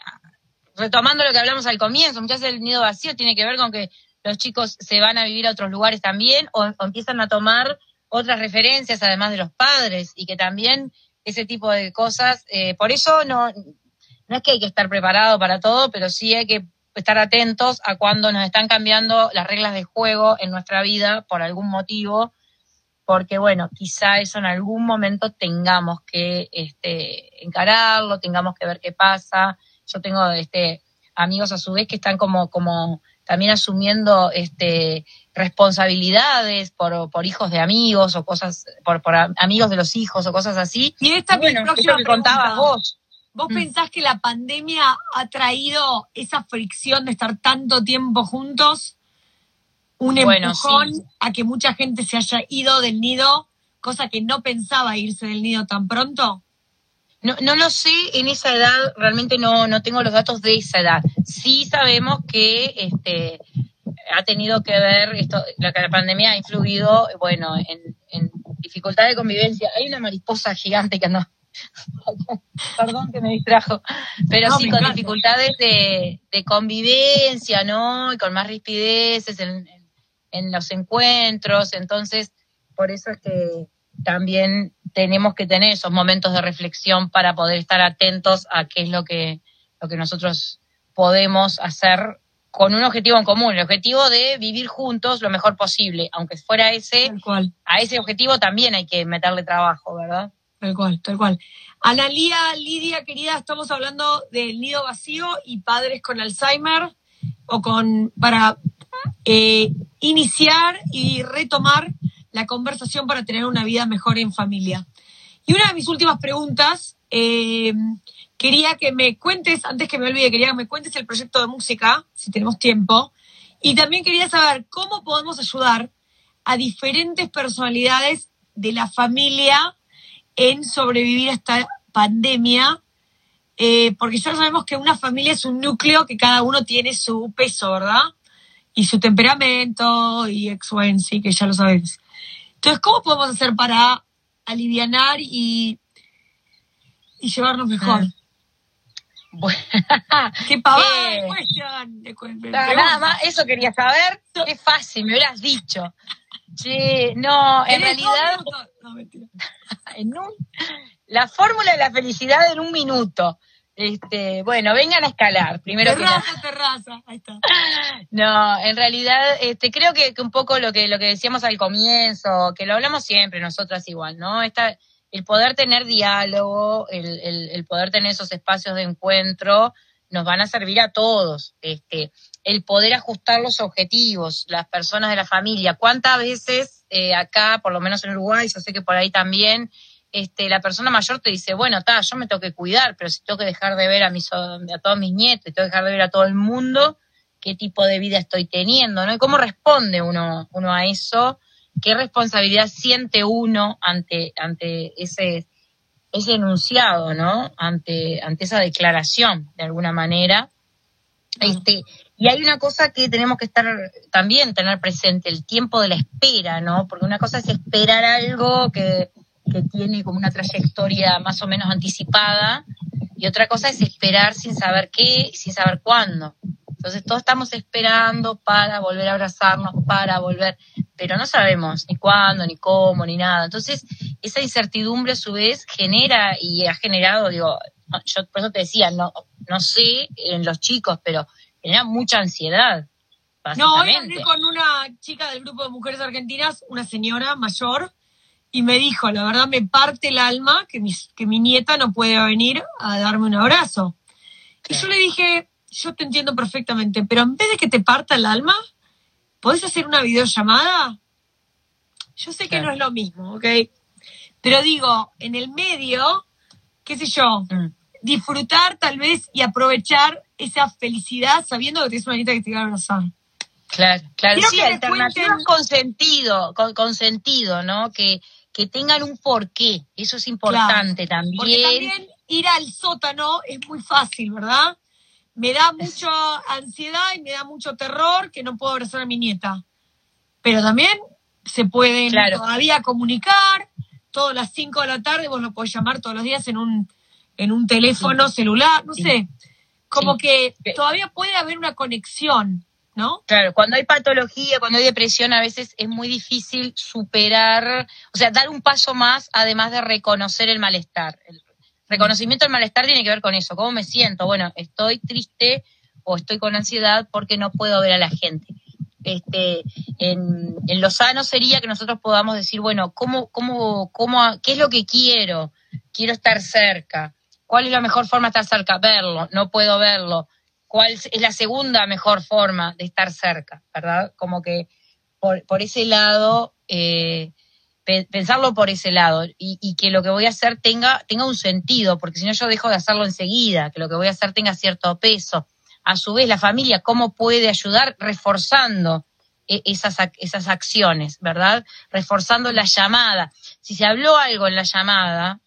retomando lo que hablamos al comienzo, muchas veces el nido vacío tiene que ver con que los chicos se van a vivir a otros lugares también o, empiezan a tomar otras referencias además de los padres y que también ese tipo de cosas, eh, por eso no, no es que hay que estar preparado para todo, pero sí hay que estar atentos a cuando nos están cambiando las reglas de juego en nuestra vida por algún motivo, porque bueno, quizá eso en algún momento tengamos que este, encararlo, tengamos que ver qué pasa, yo tengo este amigos a su vez que están como, como también asumiendo este responsabilidades por, por hijos de amigos o cosas, por, por amigos de los hijos o cosas así. Y esta bueno, que contabas vos. ¿Vos mm. pensás que la pandemia ha traído esa fricción de estar tanto tiempo juntos? Un empujón a que mucha gente se haya ido del nido, cosa que no pensaba irse del nido tan pronto? No, no lo sé en esa edad, realmente no, no tengo los datos de esa edad. Sí sabemos que este, ha tenido que ver, esto, la, la pandemia ha influido, bueno, en, en dificultad de convivencia. Hay una mariposa gigante que anda Perdón que me distrajo. Pero sí, con dificultades de, convivencia, ¿no? Y con más rispideces en, en los encuentros. Entonces, por eso es que también tenemos que tener esos momentos de reflexión para poder estar atentos a qué es lo que, lo que nosotros podemos hacer con un objetivo en común, el objetivo de vivir juntos lo mejor posible, aunque fuera ese, a ese objetivo también hay que meterle trabajo, ¿verdad? Tal cual, tal cual. Analía, Lidia, querida, estamos hablando del nido vacío y padres con Alzheimer o con para eh, iniciar y retomar la conversación para tener una vida mejor en familia. Y una de mis últimas preguntas, eh, quería que me cuentes, antes que me olvide, quería que me cuentes el proyecto de música, si tenemos tiempo, y también quería saber cómo podemos ayudar a diferentes personalidades de la familia en sobrevivir a esta pandemia, eh, porque ya sabemos que una familia es un núcleo que cada uno tiene su peso, ¿verdad? Y su temperamento y ex sí, que ya lo sabes. Entonces, ¿cómo podemos hacer para aliviar y, y llevarnos mejor? Bueno, qué pavada eh, de Nada, más, eso quería saber. Qué fácil, me hubieras dicho. Sí, no, en realidad. No, mentira. en un, la fórmula de la felicidad en un minuto. Este, bueno, vengan a escalar, primero terraza, que terraza, ahí está. No, en realidad, este, creo que, un poco lo que, lo que decíamos al comienzo, que lo hablamos siempre nosotras igual, ¿no? Esta, el poder tener diálogo, el, el, el, poder tener esos espacios de encuentro, nos van a servir a todos. Este, el poder ajustar los objetivos, las personas de la familia. ¿Cuántas veces eh, acá, por lo menos en Uruguay, yo sé que por ahí también, este, la persona mayor te dice, bueno, ta, yo me tengo que cuidar, pero si tengo que dejar de ver a, mis, a todos mis nietos, tengo que dejar de ver a todo el mundo, qué tipo de vida estoy teniendo, ¿no? Y cómo responde uno, uno a eso, qué responsabilidad siente uno ante, ante ese, ese enunciado, ¿no? Ante, ante esa declaración, de alguna manera. Este, y hay una cosa que tenemos que estar también tener presente, el tiempo de la espera, ¿no? Porque una cosa es esperar algo que que tiene como una trayectoria más o menos anticipada, y otra cosa es esperar sin saber qué, sin saber cuándo. Entonces todos estamos esperando para volver a abrazarnos, para volver, pero no sabemos ni cuándo, ni cómo, ni nada. Entonces esa incertidumbre a su vez genera y ha generado, digo, yo por eso te decía, no, no sé en los chicos, pero genera mucha ansiedad. No, hoy hablé con una chica del grupo de mujeres argentinas, una señora mayor, y me dijo, la verdad me parte el alma que mi, que mi nieta no puede venir a darme un abrazo. Y yo le dije, yo te entiendo perfectamente, pero en vez de que te parta el alma, ¿podés hacer una videollamada? Yo sé que no es lo mismo, ¿ok? Pero digo, en el medio, qué sé yo, mm. disfrutar tal vez y aprovechar esa felicidad sabiendo que tienes una nieta que te va a abrazar. Claro, claro, sí, alternativas con sentido, con sentido, ¿no? Que, que tengan un porqué, eso es importante también. Porque también ir al sótano es muy fácil, ¿verdad? Me da mucha ansiedad y me da mucho terror que no puedo abrazar a mi nieta. Pero también se pueden todavía comunicar, todas las 5 de la tarde vos lo podés llamar todos los días en un, en un teléfono celular, no sé. Como que todavía puede haber una conexión. ¿no? Claro, cuando hay patología, cuando hay depresión, a veces es muy difícil superar, o sea, dar un paso más, además de reconocer el malestar. El reconocimiento del malestar tiene que ver con eso, cómo me siento. Bueno, estoy triste o estoy con ansiedad porque no puedo ver a la gente. Este, en, en lo sano sería que nosotros podamos decir, bueno, ¿cómo, cómo, cómo, ¿qué es lo que quiero? Quiero estar cerca. ¿Cuál es la mejor forma de estar cerca? Verlo, no puedo verlo cuál es la segunda mejor forma de estar cerca, ¿verdad? Como que por, por ese lado, eh, pensarlo por ese lado y, y, que lo que voy a hacer tenga, tenga un sentido, porque si no yo dejo de hacerlo enseguida, que lo que voy a hacer tenga cierto peso. A su vez, la familia, ¿cómo puede ayudar reforzando e, esas, esas acciones, ¿verdad? Reforzando la llamada. Si se habló algo en la llamada,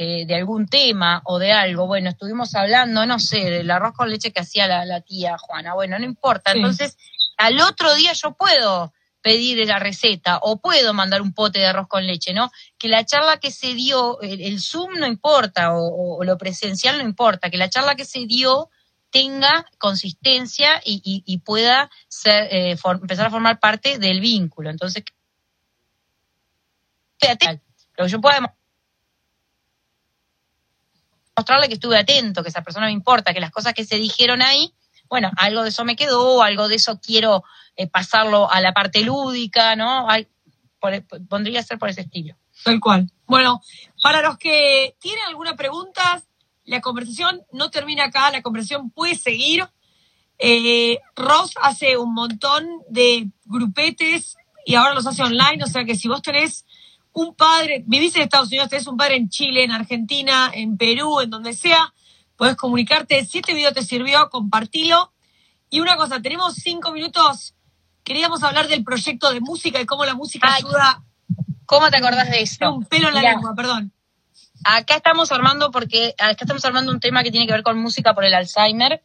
eh, de algún tema o de algo, bueno, estuvimos hablando, no sé, del arroz con leche que hacía la, tía Juana, bueno, no importa. Entonces, al otro día yo puedo pedir la receta o puedo mandar un pote de arroz con leche, ¿no? Que la charla que se dio, el, Zoom no importa o, lo presencial no importa, que la charla que se dio tenga consistencia y, pueda ser, eh, empezar a formar parte del vínculo. Entonces, lo que yo pueda mostrarle que estuve atento, que esa persona me importa, que las cosas que se dijeron ahí, bueno, algo de eso me quedó, algo de eso quiero eh, pasarlo a la parte lúdica, ¿no? Hay, pondría ser por ese estilo. Tal cual. Bueno, para los que tienen alguna pregunta, la conversación no termina acá, la conversación puede seguir. Eh, Ross hace un montón de grupetes y ahora los hace online, o sea que si vos tenés un padre, vivís en Estados Unidos, tenés un padre en Chile, en Argentina, en Perú, en donde sea, puedes comunicarte. Si este video te sirvió, compartilo. Y una cosa, tenemos cinco minutos. Queríamos hablar del proyecto de música y cómo la música ayuda. ¿Cómo te acordás de eso? Un pelo en la lengua, perdón. Acá estamos armando porque acá estamos armando un tema que tiene que ver con música por el Alzheimer.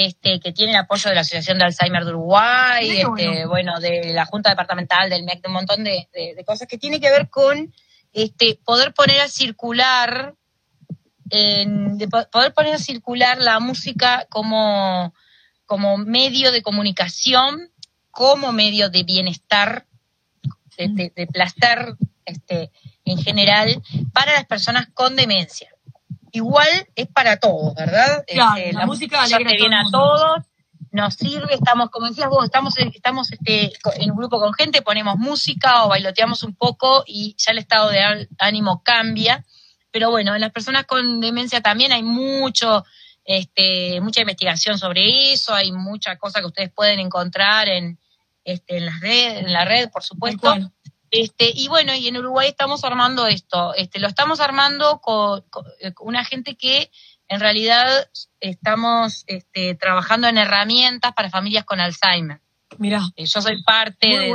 Este, que tiene el apoyo de la Asociación de Alzheimer de Uruguay, este, bueno. de la Junta Departamental del MEC, de un montón de, cosas que tiene que ver con este, poder poner a circular, de poder poner a circular la música como, como medio de comunicación, como medio de bienestar, de, de placer este, en general, para las personas con demencia igual es para todos, ¿verdad? Este, la, música alegra viene a todos, nos sirve, estamos, como decías vos, estamos, estamos este, en un grupo con gente, ponemos música o bailoteamos un poco y ya el estado de ánimo cambia. Pero bueno, en las personas con demencia también hay mucho, este, mucha investigación sobre eso, hay mucha cosa que ustedes pueden encontrar en, este, en las redes, en la red, por supuesto. Este, y bueno, y en Uruguay estamos armando esto. Este, lo estamos armando con, eh, una gente que en realidad estamos este, trabajando en herramientas para familias con Alzheimer. Mira. Eh, yo soy parte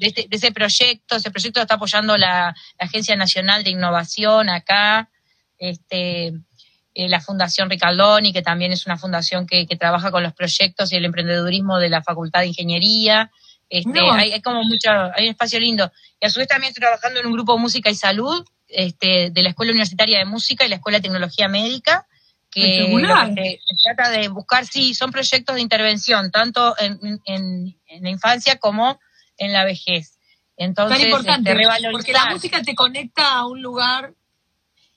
este, de, ese proyecto. Ese proyecto está apoyando la, Agencia Nacional de Innovación acá, este, eh, la Fundación Ricaldoni, que también es una fundación que, que trabaja con los proyectos y el emprendedurismo de la Facultad de Ingeniería. Este, hay, como mucho, hay un espacio lindo. Y a su vez también estoy trabajando en un grupo de música y salud este, de la Escuela Universitaria de Música y la Escuela de Tecnología Médica, que, trata de buscar, sí, son proyectos de intervención, tanto en, en, la infancia como en la vejez. Entonces, Tan importante, este, porque la música te conecta a un lugar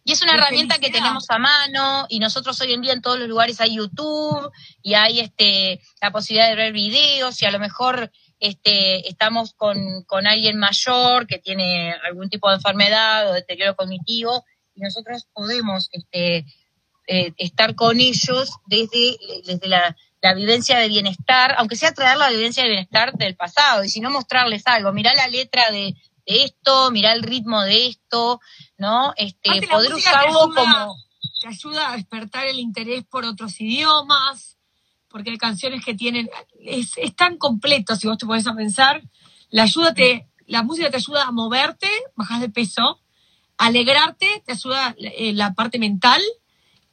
y es una herramienta que tenemos a mano y nosotros hoy en día en todos los lugares hay YouTube y hay este la posibilidad de ver videos y a lo mejor este, estamos con, con alguien mayor que tiene algún tipo de enfermedad o deterioro cognitivo y nosotros podemos este, eh, estar con ellos desde, desde la, vivencia de bienestar, aunque sea traer la vivencia de bienestar del pasado, y si no mostrarles algo, mirá la letra de, esto, mirá el ritmo de esto, ¿no? Este, poder usarlo como... Te ayuda a despertar el interés por otros idiomas, porque hay canciones que tienen, es, tan completo si vos te pones a pensar, la, ayuda te, la música te ayuda a moverte, bajas de peso, alegrarte, te ayuda eh, la parte mental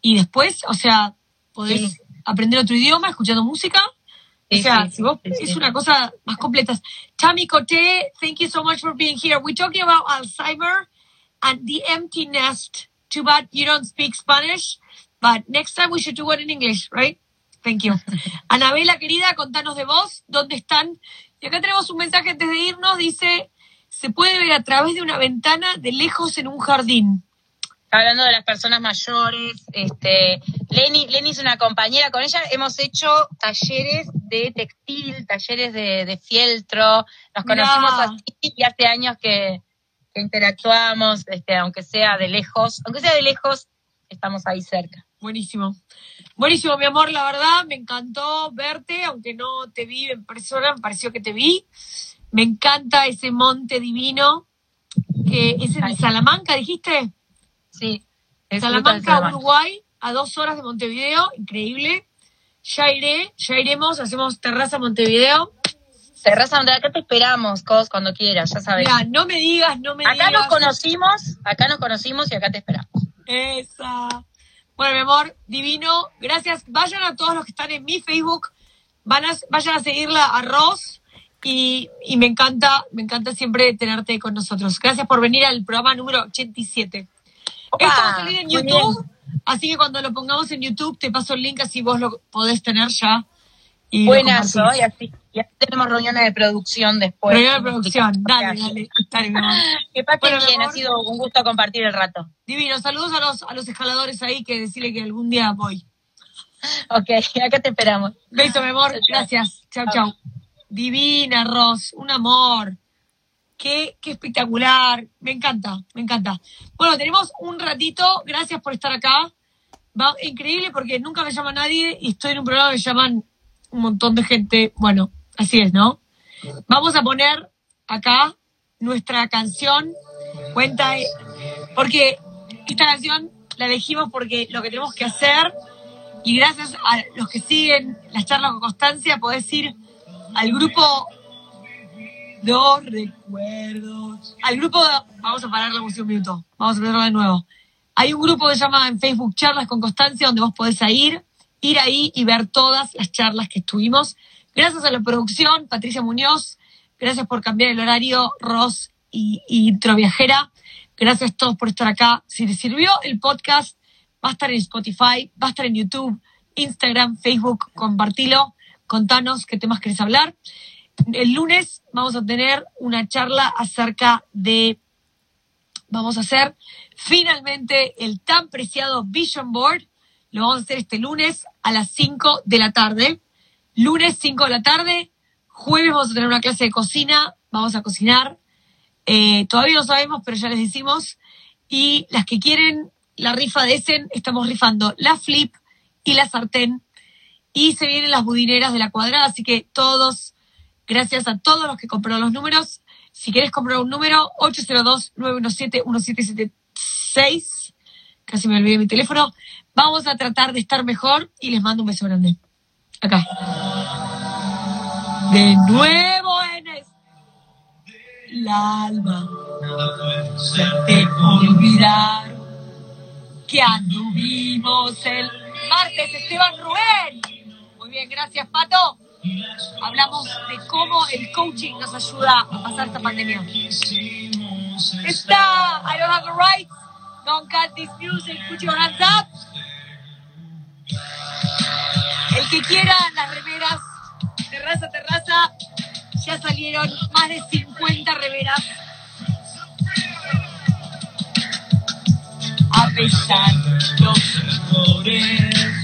y después, o sea, podés aprender otro idioma escuchando música. o sea, si vos, es una cosa más completa. Tami Cote, thank you so much for being here. We're talking about Alzheimer and the empty nest. Too bad you don't speak Spanish, but next time we should do it in English, right? Thank you. Anabela, querida, contanos de vos, ¿dónde están? Y acá tenemos un mensaje antes de irnos, dice, se puede ver a través de una ventana de lejos en un jardín. Hablando de las personas mayores, este, Lenny, Lenny es una compañera, con ella hemos hecho talleres de textil, talleres de, fieltro, nos conocimos así y hace años que, que interactuamos, este, aunque sea de lejos, aunque sea de lejos, estamos ahí cerca. Buenísimo. Buenísimo, mi amor, la verdad, me encantó verte, aunque no te vi en persona, me pareció que te vi. Me encanta ese monte divino, que es en Salamanca, dijiste. Sí. Salamanca, Uruguay, a dos horas de Montevideo, increíble. Ya iré, ya iremos, hacemos terraza Montevideo. Terraza Montevideo, acá te esperamos, Cos, cuando quieras, ya sabes. Mira, no me digas, no me digas. Acá nos conocimos, acá nos conocimos y acá te esperamos. Esa. Bueno, mi amor, divino. Gracias. Vayan a todos los que están en mi Facebook. Van a, vayan a seguirla a Ross. Y, y me encanta, me encanta siempre tenerte con nosotros. Gracias por venir al programa número 87. Opa, Esto va a salir en YouTube, así que cuando lo pongamos en YouTube te paso el link así vos lo podés tener ya. Y Buenazo, y así, y así tenemos reuniones de producción después. Reunión de producción, dale, dale, dale. Que pasen Bueno, bien, ha sido un gusto compartir el rato. Divino, saludos a los, a los escaladores ahí que decirle que algún día voy. Ok, acá te esperamos. Beso, mi amor, Chao, chao. gracias. Chau, chau. Divina, Ros, un amor. Qué, qué espectacular. Me encanta, me encanta. Bueno, tenemos un ratito. Gracias por estar acá. Va, increíble porque nunca me llama nadie y estoy en un programa que llaman un montón de gente. Bueno, así es, ¿no? Vamos a poner acá nuestra canción. Cuenta, porque esta canción la elegimos porque lo que tenemos que hacer y gracias a los que siguen las charlas con constancia podés ir al grupo Dos Recuerdos. Al grupo, vamos a parar la música un minuto, vamos a ponerla de nuevo. Hay un grupo que se llama en Facebook Charlas con Constancia donde vos podés ir, ir ahí y ver todas las charlas que estuvimos. Gracias a la producción, Patricia Muñoz, gracias por cambiar el horario, Ross y, y Intro Viajera. Gracias a todos por estar acá. Si les sirvió el podcast, va a estar en Spotify, va a estar en YouTube, Instagram, Facebook, compartilo, contanos qué temas querés hablar. El lunes vamos a tener una charla acerca de, vamos a hacer finalmente el tan preciado Vision Board. Lo vamos a hacer este lunes a las 5 de la tarde. Lunes 5 de la tarde. Jueves vamos a tener una clase de cocina. Vamos a cocinar. Eh, todavía no sabemos, pero ya les decimos. Y las que quieren la rifa de Essen, estamos rifando la flip y la sartén. Y se vienen las budineras de la cuadrada, así que todos, gracias a todos los que compraron los números. Si quieres comprar un número, 802-917-1776. Casi me olvidé mi teléfono. Vamos a tratar de estar mejor y les mando un beso grande. Acá. De nuevo en el alma. Te olvidar que anduvimos el martes, Esteban Rubén. Muy bien, gracias, Pato. Hablamos de cómo el coaching nos ayuda a pasar esta pandemia. Está, I don't have the rights. Don't cut this music. Put your hands up. Que quiera las remeras, terraza, terraza, ya salieron más de 50 remeras. A pesar de los errores,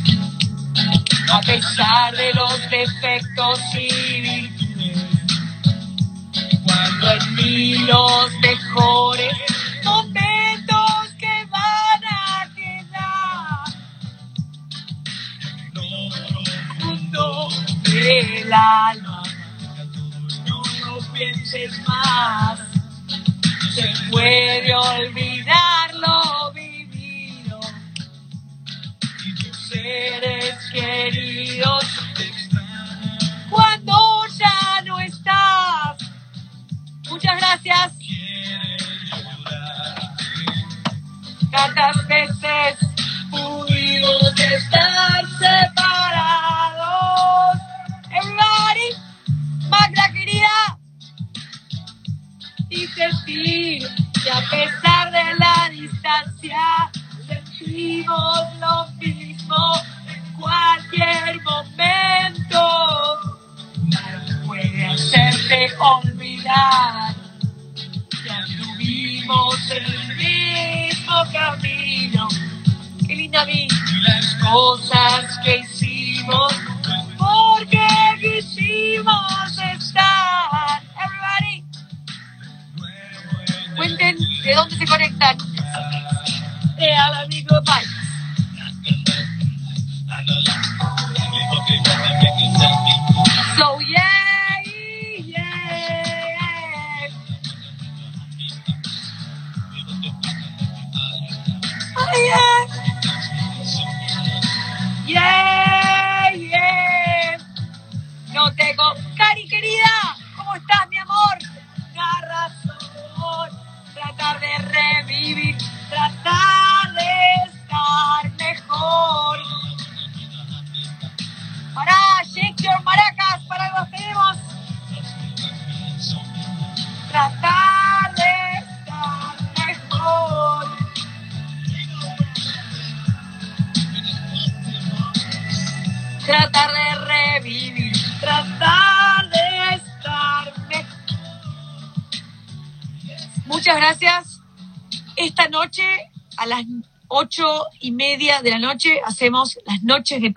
a pesar de los defectos y virtudes, cuando en mí los mejores del alma. No lo pienses más, se puede olvidar lo vivido y tus seres queridos cuando ya no estás. Muchas gracias. Tantas veces pudimos estar sentir que a pesar de la distancia sentimos lo mismo en cualquier momento. Nada puede hacerte olvidar que anduvimos el mismo camino. Qué linda vi las cosas que hicimos porque quisimos estar. Cuenten de dónde se conectan. Eh, al amigo, bye. So yeah, yeah. Oh yeah. Yeah, yeah. No tengo. Cari querida, ¿cómo estás, mi amor? Narra tratar de revivir, tratar de estar mejor. Para Shakespeare, Maracas, para los tenemos. Tratar de estar mejor. Tratar de revivir, tratar Muchas gracias. Esta noche, a las ocho y media de la noche, hacemos las noches de